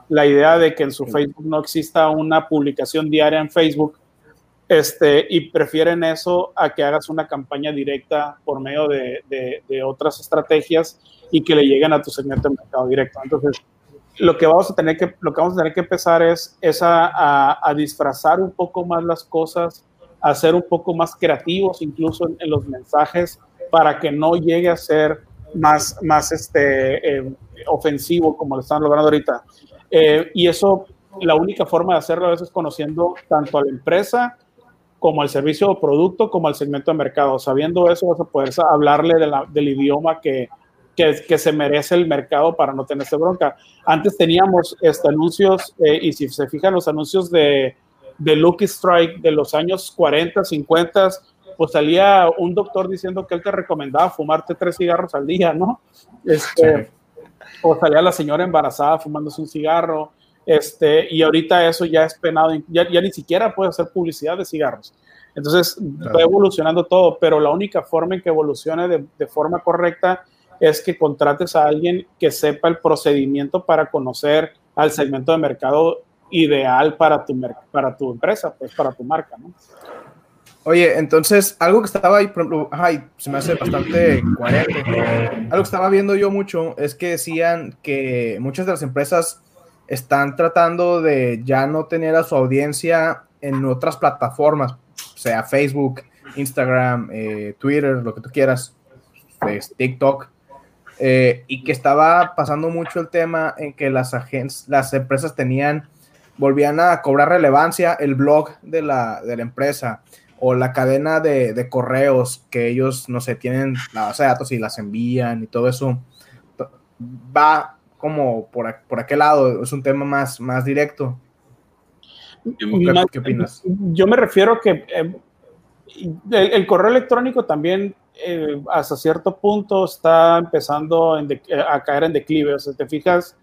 Speaker 5: la, idea de que en su Facebook no exista una publicación diaria en Facebook este, y prefieren eso a que hagas una campaña directa por medio de, de, de otras estrategias y que le lleguen a tu segmento de mercado directo. Entonces, lo que vamos a tener que, lo que, vamos a, tener que empezar es, es a, a, disfrazar un poco más las cosas, a ser un poco más creativos incluso en, los mensajes para que no llegue a ser más, más este, eh, ofensivo como lo están logrando ahorita. Eh, y eso, la única forma de hacerlo a veces es conociendo tanto a la empresa como al servicio o producto, como al segmento de mercado. Sabiendo eso, vas a poder hablarle de la, del idioma que, que, se merece el mercado para no tener esta bronca. Antes teníamos este, anuncios, eh, y si se fijan los anuncios de, de Lucky Strike de los años 40, 50, pues salía un doctor diciendo que él te recomendaba fumarte tres cigarros al día, ¿no? Este, O salía la señora embarazada fumándose un cigarro, este, y ahorita eso ya es penado, ya, ya ni siquiera puede hacer publicidad de cigarros. Entonces, va evolucionando todo, pero la única forma en que evolucione de, de forma correcta es que contrates a alguien que sepa el procedimiento para conocer al segmento de mercado ideal para tu, para tu empresa, pues para tu marca, ¿no?
Speaker 6: Oye, entonces, algo que estaba ahí, ay, se me hace bastante coherente. Algo que estaba viendo yo mucho es que decían que muchas de las empresas están tratando de ya no tener a su audiencia en otras plataformas, sea Facebook, Instagram, eh, Twitter, lo que tú quieras, pues, TikTok, eh, y que estaba pasando mucho el tema en que las, las empresas tenían, volvían a cobrar relevancia el blog de la, de la empresa o la cadena de, de, correos que ellos, no sé, tienen la base de datos y las envían y todo eso, va como por, por aquel lado, es un tema más, más directo.
Speaker 5: Qué, ¿Qué, opinas? Yo me refiero que eh, el, el, correo electrónico también eh, hasta cierto punto está empezando a caer en declive. O sea, te fijas,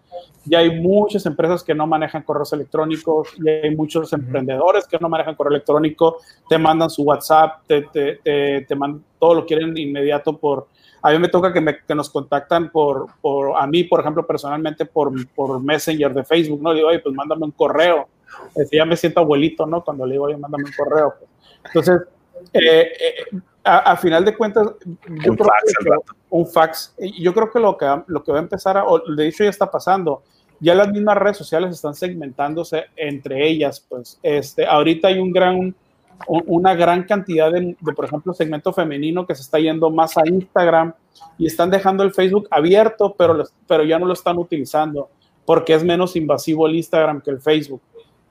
Speaker 5: ya hay muchas empresas que no manejan correos electrónicos, y hay muchos emprendedores que no manejan correo electrónico, te mandan su WhatsApp, te, te, te, mandan, todo lo quieren inmediato por... A mí me toca que, me, que nos contactan por, por, a mí, por ejemplo, personalmente, por, por Messenger de Facebook, ¿no? Le digo, oye, pues mándame un correo. Este, ya me siento abuelito, ¿no? Cuando le digo, oye, mándame un correo. Entonces, eh, eh, a, final de cuentas, yo un, creo fax, que, un fax, yo creo que lo que, lo que va a empezar, a, o de hecho ya está pasando, ya las mismas redes sociales están segmentándose entre ellas, pues este, ahorita hay un gran, una gran cantidad de, por ejemplo, segmento femenino que se está yendo más a Instagram y están dejando el Facebook abierto, pero, pero ya no lo están utilizando porque es menos invasivo el Instagram que el Facebook.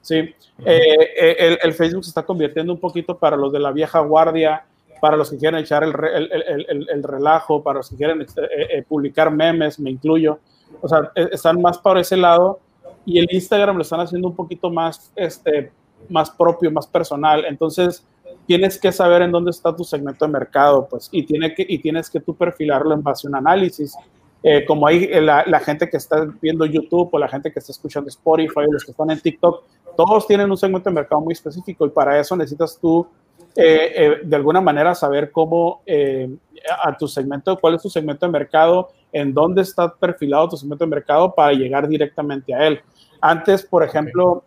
Speaker 5: Sí, eh, eh, el, el, Facebook se está convirtiendo un poquito para los de la vieja guardia, para los que quieren echar el, el, el relajo, para los que quieren este, eh, publicar memes, me incluyo. O sea, están más por ese lado y el Instagram lo están haciendo un poquito más, este, más propio, más personal. Entonces, tienes que saber en dónde está tu segmento de mercado, pues, y, tiene que, y tienes que tú perfilarlo en base a un análisis. Eh, como hay la, la, gente que está viendo YouTube o la gente que está escuchando Spotify los que están en TikTok, todos tienen un segmento de mercado muy específico y para eso necesitas tú eh, eh, de alguna manera saber cómo eh, a tu segmento, cuál es tu segmento de mercado, en dónde está perfilado tu segmento de mercado para llegar directamente a él. Antes, por ejemplo,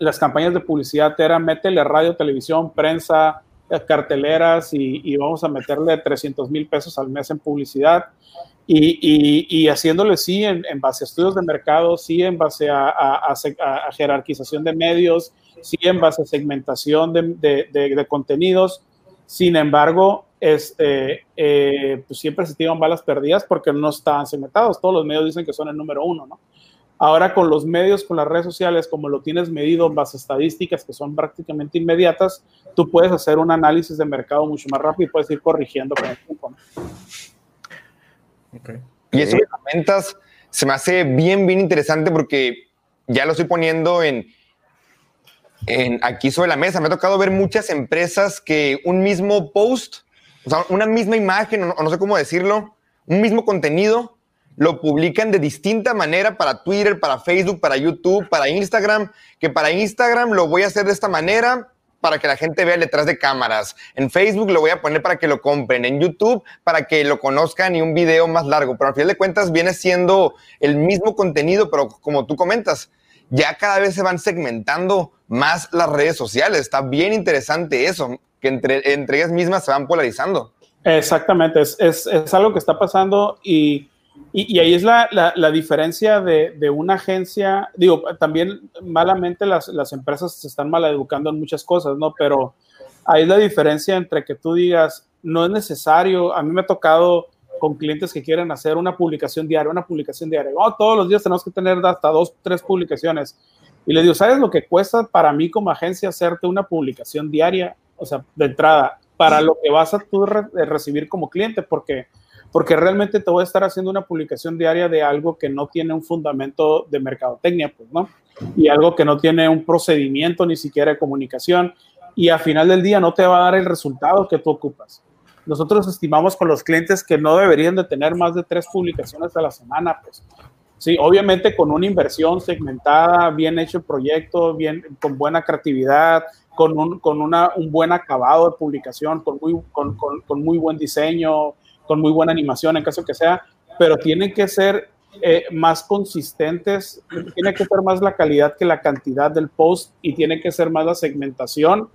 Speaker 5: las campañas de publicidad eran métele radio, televisión, prensa, carteleras y, y vamos a meterle 300 mil pesos al mes en publicidad. Y, y, y, haciéndole sí en, en, base a estudios de mercado, sí en base a, a, a, jerarquización de medios, en base a segmentación de, de, de contenidos. Sin embargo, este, eh, pues siempre se tiran balas perdidas porque no están segmentados. Todos los medios dicen que son el número uno, ¿no? Ahora con los medios, con las redes sociales, como lo tienes medido en base a estadísticas que son prácticamente inmediatas, tú puedes hacer un análisis de mercado mucho más rápido y puedes ir corrigiendo con el tiempo. ¿no?
Speaker 4: Okay. Y eso que comentas se me hace bien, bien interesante porque ya lo estoy poniendo en, en aquí sobre la mesa. Me ha tocado ver muchas empresas que un mismo post, o sea, una misma imagen, o no, sé cómo decirlo, un mismo contenido, lo publican de distinta manera para Twitter, para Facebook, para YouTube, para Instagram, que para Instagram lo voy a hacer de esta manera para que la gente vea detrás de cámaras. En Facebook lo voy a poner para que lo compren. En YouTube para que lo conozcan y un video más largo. Pero al final de cuentas viene siendo el mismo contenido, pero como tú comentas, ya cada vez se van segmentando más las redes sociales. Está bien interesante eso, que entre, entre ellas mismas se van polarizando.
Speaker 5: Exactamente, es, es, es algo que está pasando y y, ahí es la, la, diferencia de, de, una agencia, digo, también malamente las, las, empresas se están mal educando en muchas cosas, ¿no? Pero ahí es la diferencia entre que tú digas, no es necesario, a mí me ha tocado con clientes que quieren hacer una publicación diaria, una publicación diaria, oh, todos los días tenemos que tener hasta dos, tres publicaciones. Y le digo, ¿sabes lo que cuesta para mí como agencia hacerte una publicación diaria? O sea, de entrada, para lo que vas a tú recibir como cliente, porque porque realmente te voy a estar haciendo una publicación diaria de algo que no tiene un fundamento de mercadotecnia, pues, ¿no? Y algo que no tiene un procedimiento ni siquiera de comunicación y al final del día no te va a dar el resultado que tú ocupas. Nosotros estimamos con los clientes que no deberían de tener más de tres publicaciones a la semana, pues. Sí, obviamente con una inversión segmentada, bien hecho el proyecto, bien, con buena creatividad, con un, con una, un buen acabado de publicación, con muy, con, con, muy buen diseño, con muy buena animación en caso que sea, pero tienen que ser eh, más consistentes, tiene que ser más la calidad que la cantidad del post y tiene que ser más la segmentación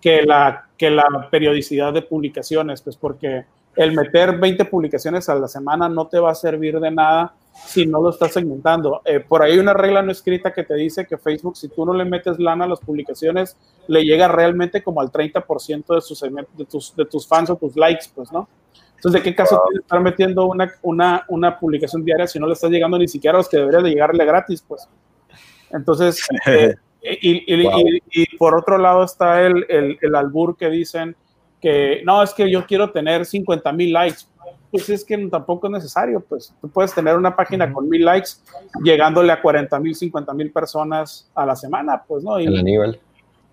Speaker 5: que la, que la periodicidad de publicaciones, pues porque el meter 20 publicaciones a la semana no te va a servir de nada si no lo estás segmentando. Eh, por ahí hay una regla no escrita que te dice que Facebook, si tú no le metes lana a las publicaciones, le llega realmente como al 30% de, sus, de, tus, de tus fans o tus likes, pues, ¿no? Entonces, ¿de qué caso tienes estar metiendo una, una, una, publicación diaria si no le estás llegando ni siquiera a los que deberías de llegarle gratis? Pues. Entonces, eh, y, y, y, por otro lado está el, el, el, albur que dicen que no, es que yo quiero tener 50 mil likes. Pues es que tampoco es necesario, pues tú puedes tener una página con mil likes llegándole a 40 mil, 50 mil personas a la semana, pues, ¿no? Y,
Speaker 4: el Aníbal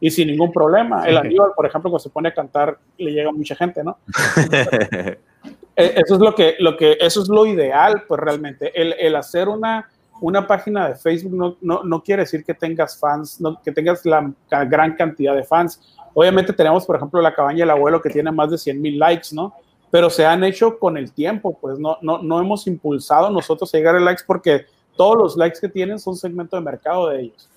Speaker 5: y sin ningún problema. El Aníbal, por ejemplo, cuando se pone a cantar, le llega a mucha gente, ¿no? Eh, eso es lo que, lo que, eso es lo ideal, pues realmente. El, el hacer una, una página de Facebook no, no, no, quiere decir que tengas fans, no, que tengas la, gran cantidad de fans. Obviamente tenemos, por ejemplo, la cabaña del abuelo que tiene más de 100 mil likes, ¿no? Pero se han hecho con el tiempo, pues no, no, no hemos impulsado nosotros a llegar a likes porque todos los likes que tienen son segmento de mercado de ellos.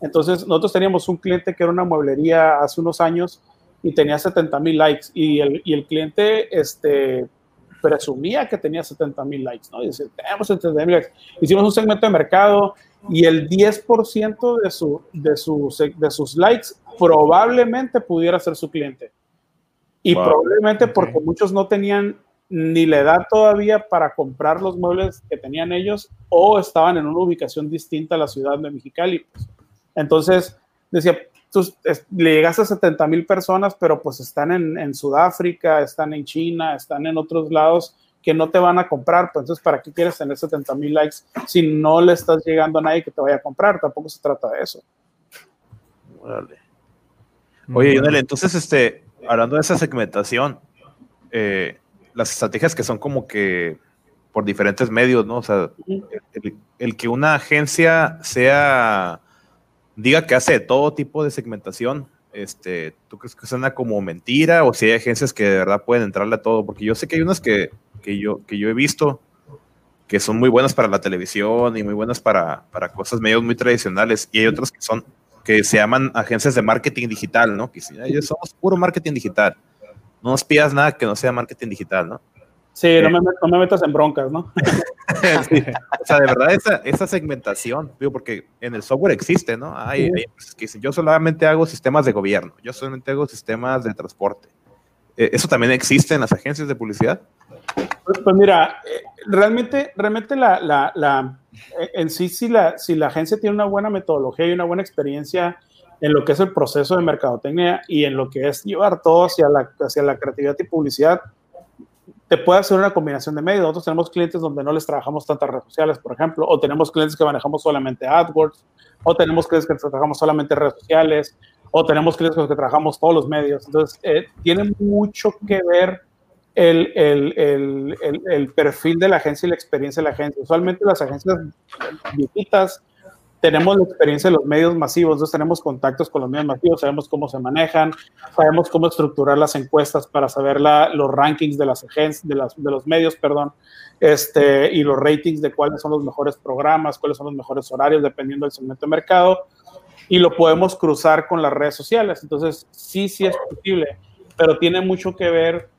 Speaker 5: Entonces, nosotros teníamos un cliente que era una mueblería hace unos años y tenía 70 mil likes y el, y el cliente este, presumía que tenía 70 mil likes, ¿no? Y dice, tenemos 70 mil likes. Hicimos un segmento de mercado y el 10% de, su, de, sus, de sus likes probablemente pudiera ser su cliente. Y probablemente porque muchos no tenían ni la edad todavía para comprar los muebles que tenían ellos o estaban en una ubicación distinta a la ciudad de Mexicali. Pues. Entonces, decía, tú le llegas a 70 mil personas, pero pues están en, en, Sudáfrica, están en China, están en otros lados que no te van a comprar. Pues, entonces, ¿para qué quieres tener 70 mil likes si no le estás llegando a nadie que te vaya a comprar? Tampoco se trata de eso.
Speaker 3: Oye, Yonel, entonces, este, hablando de esa segmentación, eh, las estrategias que son como que por diferentes medios, ¿no? O sea, el, que una agencia sea diga que hace todo tipo de segmentación, este, ¿tú crees que suena como mentira o si hay agencias que de verdad pueden entrarle a todo? Porque yo sé que hay unas que, que, yo, que yo he visto que son muy buenas para la televisión y muy buenas para, para cosas medios muy tradicionales y hay otras que son que se llaman agencias de marketing digital, ¿no? Que ellos somos puro marketing digital. No nos pidas nada que no sea marketing digital, ¿no?
Speaker 5: Sí, no, me, no me metas en broncas, ¿no?
Speaker 3: O sea, de verdad, esa, esa segmentación, digo, porque en el software existe, ¿no? Hay, hay que dicen, yo solamente hago sistemas de gobierno, yo solamente hago sistemas de transporte. Eh, ¿Eso también existe en las agencias de publicidad?
Speaker 5: Pues, pues mira, eh, realmente, realmente la, la, la, eh, en sí, si la, si la agencia tiene una buena metodología y una buena experiencia en lo que es el proceso de mercadotecnia y en lo que es llevar todo hacia la, hacia la creatividad y publicidad, te puede hacer una combinación de medios. Nosotros tenemos clientes donde no les trabajamos tantas redes sociales, por ejemplo, o tenemos clientes que manejamos solamente AdWords, o tenemos clientes que trabajamos solamente redes sociales, o tenemos clientes con los que trabajamos todos los medios. Entonces, eh, tiene mucho que ver el, el, el, el, perfil de la agencia y la experiencia de la agencia. Usualmente las agencias viejitas tenemos la experiencia de los medios masivos, entonces tenemos contactos con los medios masivos, sabemos cómo se manejan, sabemos cómo estructurar las encuestas para saber la, los rankings de las agencias, de, las, de los medios, perdón, este, y los ratings de cuáles son los mejores programas, cuáles son los mejores horarios, dependiendo del segmento de mercado, y lo podemos cruzar con las redes sociales. Entonces, sí, sí es posible, pero tiene mucho que ver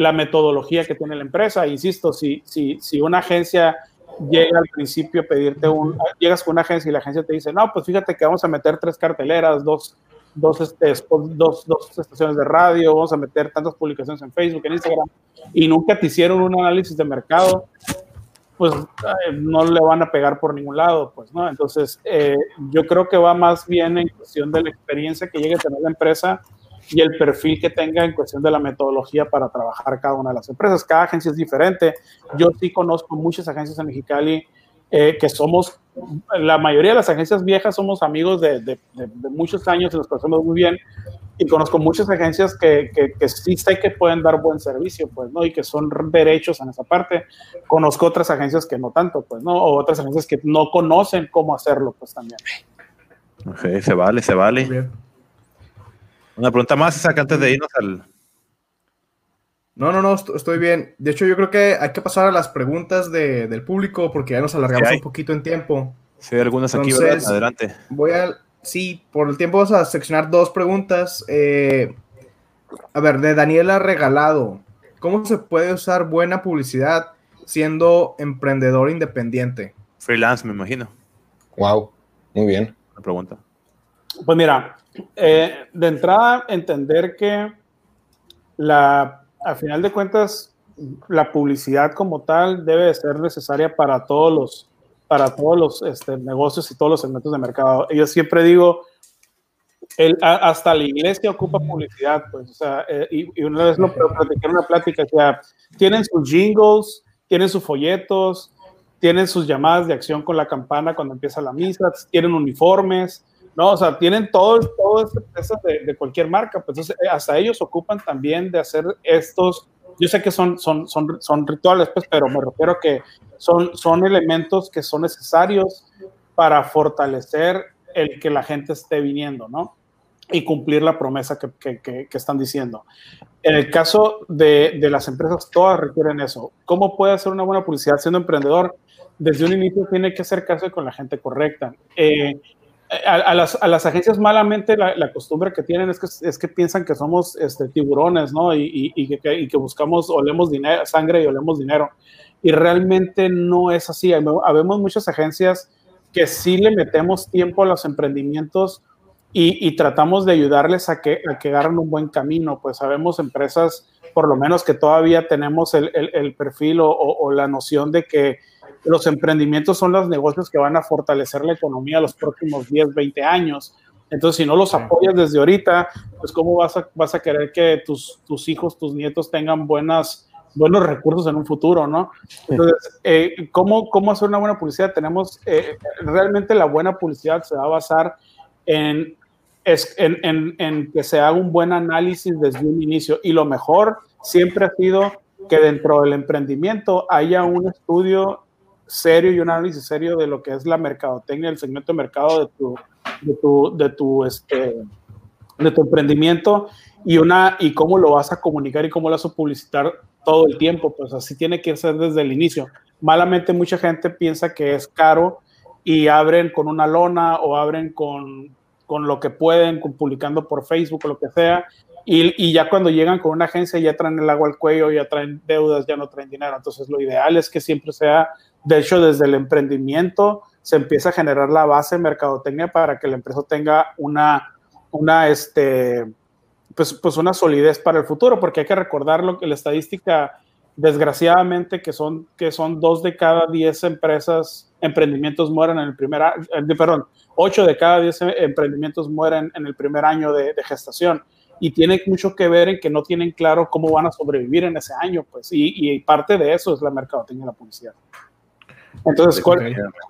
Speaker 5: la metodología que tiene la empresa. Insisto, si, si, si una agencia llega al principio a pedirte un, llegas con una agencia y la agencia te dice, no, pues fíjate que vamos a meter tres carteleras, dos, dos, este, dos, dos estaciones de radio, vamos a meter tantas publicaciones en Facebook, en Instagram, y nunca te hicieron un análisis de mercado, pues no le van a pegar por ningún lado, pues, ¿no? Entonces, eh, yo creo que va más bien en cuestión de la experiencia que llegue a tener la empresa y el perfil que tenga en cuestión de la metodología para trabajar cada una de las empresas. Cada agencia es diferente. Yo sí conozco muchas agencias en Mexicali eh, que somos, la mayoría de las agencias viejas somos amigos de, de, muchos años y nos conocemos muy bien. Y conozco muchas agencias que, que, que, sí sé que pueden dar buen servicio, pues, ¿no? Y que son derechos en esa parte. Conozco otras agencias que no tanto, pues, ¿no? O otras agencias que no conocen cómo hacerlo, pues, también.
Speaker 3: Ok, se vale, se vale. Una pregunta más, Isaac, antes de irnos al.
Speaker 6: No, no, no, estoy bien. De hecho, yo creo que hay que pasar a las preguntas de, del público porque ya nos alargamos un poquito en tiempo.
Speaker 3: Sí, algunas aquí, ¿verdad? Adelante.
Speaker 6: Voy a. Sí, por el tiempo vamos a seccionar dos preguntas. Eh, a ver, de Daniela Regalado. ¿Cómo se puede usar buena publicidad siendo emprendedor independiente?
Speaker 3: Freelance, me imagino.
Speaker 4: Wow, muy bien.
Speaker 3: Una pregunta.
Speaker 5: Pues mira, eh, de entrada, entender que la, a final de cuentas, la publicidad como tal debe de ser necesaria para todos los, para todos los este, negocios y todos los segmentos de mercado. Yo siempre digo, el, hasta la iglesia ocupa publicidad, pues, o sea, eh, y, una vez lo platiqué en una plática, o sea, tienen sus jingles, tienen sus folletos, tienen sus llamadas de acción con la campana cuando empieza la misa, tienen uniformes, no, o sea, tienen todo, todo eso de, de, cualquier marca, pues entonces, eh, hasta ellos ocupan también de hacer estos, yo sé que son, son, son, rituales, pues, pero me refiero que son, son elementos que son necesarios para fortalecer el que la gente esté viniendo, ¿no? Y cumplir la promesa que, que están diciendo. En el caso de, de, las empresas, todas requieren eso. ¿Cómo puede hacer una buena publicidad siendo emprendedor? Desde un inicio tiene que hacer caso con la gente correcta. Eh, a, las, a, las, agencias malamente la, costumbre que tienen es que, es que piensan que somos este, tiburones, ¿no? Y, que, buscamos, olemos dinero, sangre y olemos dinero. Y realmente no es así. Habemos muchas agencias que sí le metemos tiempo a los emprendimientos y, tratamos de ayudarles a que, a que agarren un buen camino. Pues sabemos empresas, por lo menos que todavía tenemos el, perfil o la noción de que los emprendimientos son los negocios que van a fortalecer la economía los próximos 10, 20 años. Entonces, si no los apoyas desde ahorita, pues cómo vas a, vas a querer que tus, tus hijos, tus nietos tengan buenas, buenos recursos en un futuro, ¿no? Entonces, eh, ¿cómo, ¿cómo, hacer una buena publicidad? Tenemos, eh, realmente la buena publicidad se va a basar en, en, en, en que se haga un buen análisis desde un inicio. Y lo mejor siempre ha sido que dentro del emprendimiento haya un estudio serio y un análisis serio de lo que es la mercadotecnia, el segmento de mercado de tu, de tu, de tu, este, de tu emprendimiento y, una, y cómo lo vas a comunicar y cómo lo vas a publicitar todo el tiempo. Pues así tiene que ser desde el inicio. Malamente mucha gente piensa que es caro y abren con una lona o abren con, con lo que pueden, con, publicando por Facebook o lo que sea. Y, y, ya cuando llegan con una agencia ya traen el agua al cuello, ya traen deudas, ya no traen dinero. Entonces lo ideal es que siempre sea de hecho, desde el emprendimiento se empieza a generar la base de mercadotecnia para que la empresa tenga una, una, este, pues, pues una solidez para el futuro, porque hay que recordar lo que la estadística, desgraciadamente, que son, que son dos de cada diez empresas, emprendimientos mueren en el primer año, perdón, ocho de cada diez emprendimientos mueren en el primer año de, de, gestación. Y tiene mucho que ver en que no tienen claro cómo van a sobrevivir en ese año, pues, y, y parte de eso es la mercadotecnia y la publicidad. Entonces,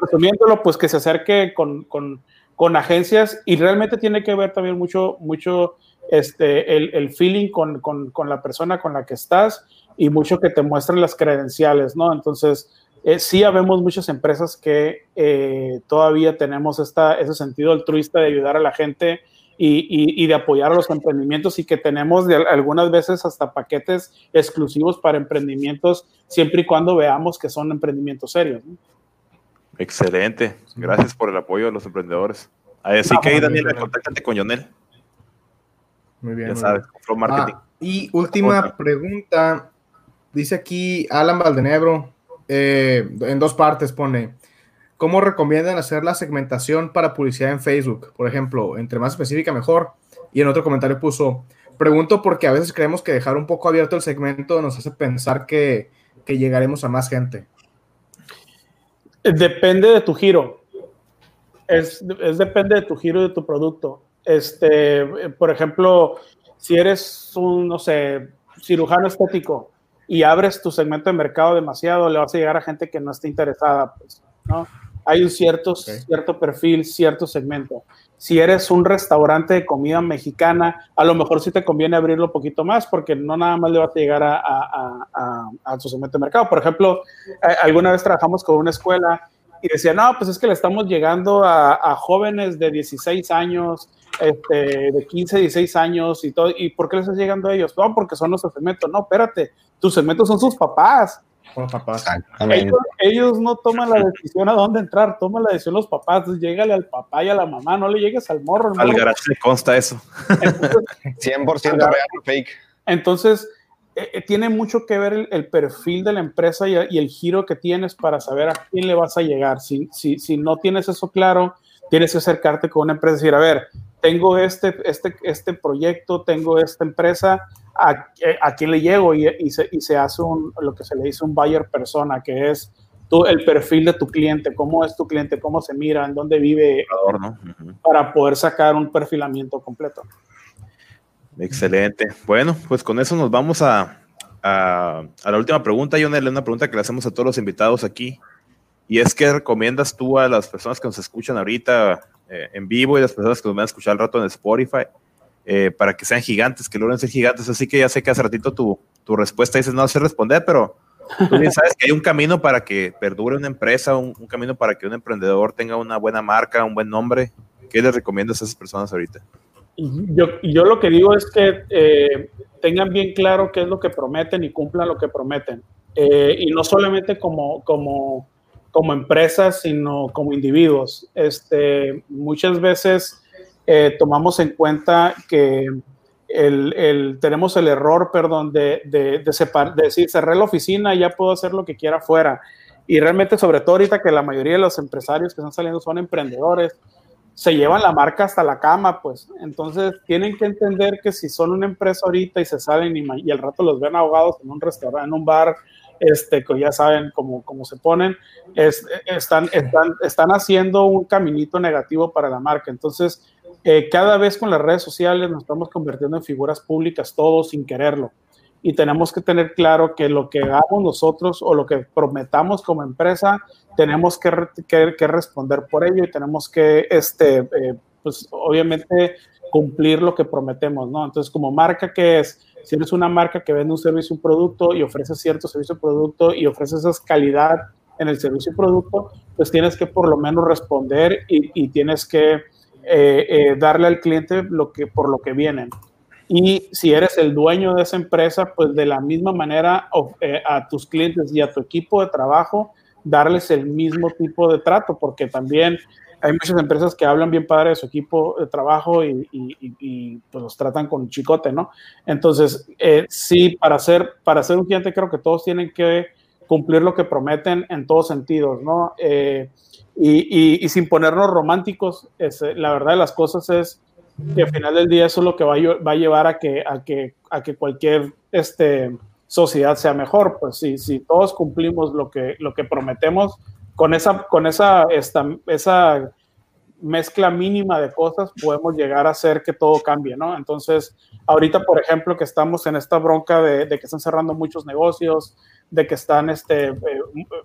Speaker 5: resumiéndolo, pues que se acerque con, con, con, agencias y realmente tiene que ver también mucho, mucho este, el, el feeling con, con, con, la persona con la que estás y mucho que te muestren las credenciales, ¿no? Entonces, eh, sí habemos muchas empresas que eh, todavía tenemos esta, ese sentido altruista de ayudar a la gente y, de apoyar a los emprendimientos y que tenemos de, algunas veces hasta paquetes exclusivos para emprendimientos, siempre y cuando veamos que son emprendimientos serios.
Speaker 3: Excelente. Gracias por el apoyo de los emprendedores. Así que ahí, Daniel, contáctate con Yonel.
Speaker 6: Muy bien. Ya sabes, Marketing. Ah, y última pregunta. Dice aquí Alan Valdenebro, eh, en dos partes pone, ¿cómo recomiendan hacer la segmentación para publicidad en Facebook? Por ejemplo, entre más específica mejor. Y en otro comentario puso, pregunto porque a veces creemos que dejar un poco abierto el segmento nos hace pensar que, llegaremos a más gente.
Speaker 5: Depende de tu giro. Es, depende de tu giro y de tu producto. Este, por ejemplo, si eres un, no sé, cirujano estético, y abres tu segmento de mercado demasiado, le vas a llegar a gente que no esté interesada, pues, ¿no? Hay un cierto, cierto perfil, cierto segmento. Si eres un restaurante de comida mexicana, a lo mejor sí te conviene abrirlo un poquito más porque no nada más le vas a llegar a, a, a, su segmento de mercado. Por ejemplo, alguna vez trabajamos con una escuela y decía, no, pues es que le estamos llegando a, jóvenes de 16 años, este, de 15, 16 años y todo. ¿Y por qué les estás llegando a ellos? No, porque son nuestro segmento. No, espérate, tus segmentos son sus papás.
Speaker 6: Los papás.
Speaker 5: Ellos, no toman la decisión a dónde entrar, toman la decisión los papás. Entonces, llégale al papá y a la mamá, no le llegues al morro.
Speaker 3: Al garage le consta eso.
Speaker 4: 100% real fake.
Speaker 5: Entonces, eh, eh, tiene mucho que ver el, perfil de la empresa y, y, el giro que tienes para saber a quién le vas a llegar. Si, si, si no tienes eso claro, tienes que acercarte con una empresa y decir, a ver, tengo este, este, este proyecto, tengo esta empresa, ¿a, a quién le llego? Y, y, se, y, se, hace un, lo que se le dice un buyer persona, que es tú, el perfil de tu cliente, cómo es tu cliente, cómo se mira, en dónde vive, para poder sacar un perfilamiento completo.
Speaker 3: Excelente. Bueno, pues con eso nos vamos a, a, a la última pregunta, Jonel, una pregunta que le hacemos a todos los invitados aquí. Y es que recomiendas tú a las personas que nos escuchan ahorita eh, en vivo y las personas que nos van a escuchar al rato en Spotify eh, para que sean gigantes, que logren ser gigantes. Así que ya sé que hace ratito tu, tu respuesta dices no sé responder, pero tú bien sabes que hay un camino para que perdure una empresa, un, camino para que un emprendedor tenga una buena marca, un buen nombre. ¿Qué les recomiendas a esas personas ahorita?
Speaker 5: Yo, yo lo que digo es que eh, tengan bien claro qué es lo que prometen y cumplan lo que prometen. y no solamente como, como como empresas, sino como individuos. Este, muchas veces eh, tomamos en cuenta que el, tenemos el error, perdón, de, de, de, decir, cerré la oficina y ya puedo hacer lo que quiera afuera. Y realmente, sobre todo ahorita que la mayoría de los empresarios que están saliendo son emprendedores, se llevan la marca hasta la cama, pues. Entonces, tienen que entender que si son una empresa ahorita y se salen y, y al rato los ven ahogados en un restaurante, en un bar, este, que ya saben cómo, cómo se ponen, es, están, están, están haciendo un caminito negativo para la marca. Entonces, eh, cada vez con las redes sociales nos estamos convirtiendo en figuras públicas todos sin quererlo. Y tenemos que tener claro que lo que hagamos nosotros o lo que prometamos como empresa, tenemos que, que, responder por ello y tenemos que, este, eh, pues obviamente, cumplir lo que prometemos, ¿no? Entonces, como marca, ¿qué es? Si eres una marca que vende un servicio, un producto y ofrece cierto servicio producto y ofrece esa calidad en el servicio y producto, pues tienes que por lo menos responder y, tienes que eh, eh, darle al cliente lo que, por lo que vienen. Y si eres el dueño de esa empresa, pues de la misma manera eh, a tus clientes y a tu equipo de trabajo, darles el mismo tipo de trato, porque también hay muchas empresas que hablan bien padre de su equipo de trabajo y, pues los tratan con chicote, ¿no? Entonces, eh, sí, para ser, para ser un cliente creo que todos tienen que cumplir lo que prometen en todos sentidos, ¿no? Eh, y, sin ponernos románticos, es, la verdad de las cosas es que al final del día eso es lo que va a, va a llevar a que, a, que, a que cualquier este, sociedad sea mejor. Pues si, si todos cumplimos lo que, lo que prometemos, con esa, con esa, esta, esa mezcla mínima de cosas podemos llegar a hacer que todo cambie, ¿no? Entonces, ahorita, por ejemplo, que estamos en esta bronca de, que están cerrando muchos negocios, de que están este, eh,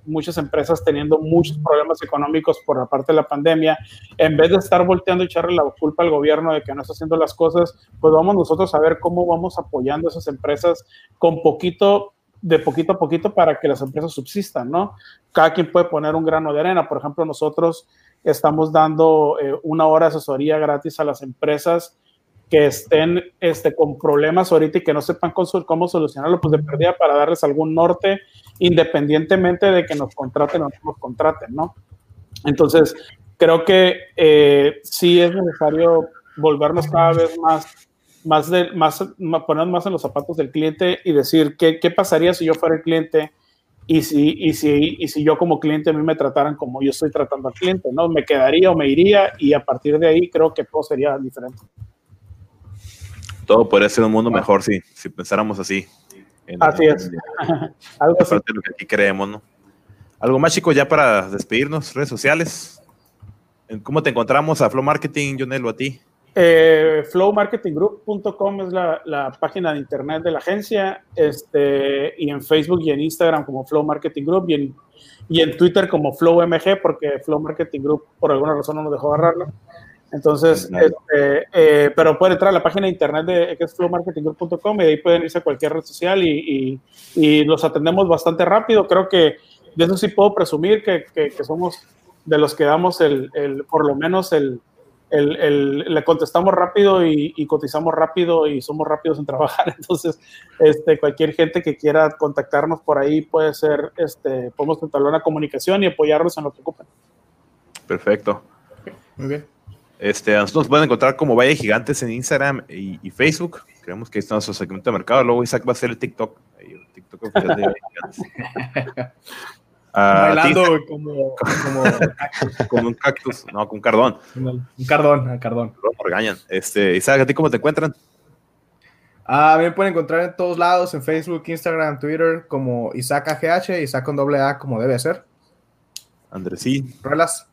Speaker 5: muchas empresas teniendo muchos problemas económicos por la parte de la pandemia, en vez de estar volteando y echarle la culpa al gobierno de que no está haciendo las cosas, pues vamos nosotros a ver cómo vamos apoyando a esas empresas con poquito de poquito a poquito para que las empresas subsistan, ¿no? Cada quien puede poner un grano de arena. Por ejemplo, nosotros estamos dando eh, una hora de asesoría gratis a las empresas que estén este, con problemas ahorita y que no sepan cómo solucionarlo, pues de pérdida para darles algún norte, independientemente de que nos contraten o no nos contraten, ¿no? Entonces, creo que eh, sí es necesario volvernos cada vez más, más, de, más, poner más en los zapatos del cliente y decir qué, qué pasaría si yo fuera el cliente y si, y, si, y si yo como cliente a mí me trataran como yo estoy tratando al cliente, ¿no? Me quedaría o me iría y a partir de ahí creo que todo sería diferente.
Speaker 3: Todo podría ser un mundo mejor si, si pensáramos así.
Speaker 5: así es.
Speaker 3: Algo así. de lo que aquí creemos, ¿no? Algo más, chicos, ya para despedirnos, redes sociales. ¿Cómo te encontramos a Flow Marketing, Jonel, o a ti?
Speaker 5: Eh, flowmarketinggroup.com es la, la, página de internet de la agencia, este, y en Facebook y en Instagram como Flow Marketing Group, y en, y en Twitter como Flow MG, porque Flow Marketing Group por alguna razón no nos dejó agarrarlo. Entonces, este, eh, pero pueden entrar a la página de internet de que es flowmarketinggroup.com y ahí pueden irse a cualquier red social y, y, y, los atendemos bastante rápido. Creo que de eso sí puedo presumir que, que, que somos de los que damos el, el por lo menos el, el, el, le contestamos rápido y, y, cotizamos rápido y somos rápidos en trabajar. Entonces, este, cualquier gente que quiera contactarnos por ahí puede ser, este, podemos entablar una comunicación y apoyarlos en lo que ocupen.
Speaker 3: Perfecto.
Speaker 6: Muy bien.
Speaker 3: Este, a nosotros nos pueden encontrar como Valle Gigantes en Instagram y, y, Facebook. Creemos que ahí está nuestro segmento de mercado. Luego Isaac va a hacer el TikTok. El TikTok oficial de Valle Gigantes.
Speaker 6: Uh, Bailando como, como,
Speaker 3: como, un cactus, no, con un cardón.
Speaker 6: Un cardón, un cardón.
Speaker 3: Regañan. Este, Isaac, ¿a ti cómo te encuentran?
Speaker 6: Ah, me pueden encontrar en todos lados, en Facebook, Instagram, Twitter, como Isaac AGH, Isaac con doble A, como debe ser.
Speaker 3: Andrés, sí.
Speaker 6: Ruelas.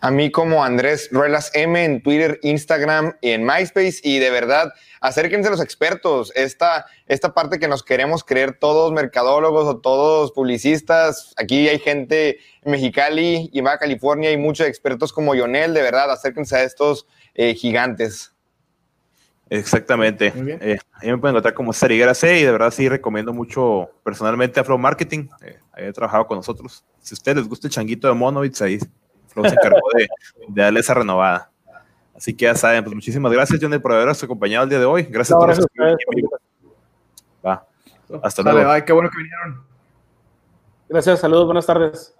Speaker 4: A mí como Andrés Ruelas M en Twitter, Instagram y en MySpace. Y de verdad, acérquense a los expertos. Esta, esta parte que nos queremos creer todos mercadólogos o todos publicistas. Aquí hay gente en Mexicali y Baja California y muchos expertos como Yonel. De verdad, acérquense a estos eh, gigantes.
Speaker 3: Exactamente. Eh, ahí me pueden encontrar como Sarigara C y de verdad sí recomiendo mucho personalmente a Flow Marketing. Eh, he trabajado con nosotros. Si a ustedes les gusta el changuito de Monovitz, ahí Flow se encargó de, de, darle esa renovada. Así que ya saben, pues muchísimas gracias, John, por habernos acompañado el día de hoy. Gracias
Speaker 5: no,
Speaker 3: a
Speaker 5: todos.
Speaker 3: Va. Hasta
Speaker 6: Dale,
Speaker 3: luego.
Speaker 6: Bye, qué bueno que vinieron.
Speaker 5: Gracias, saludos, buenas tardes.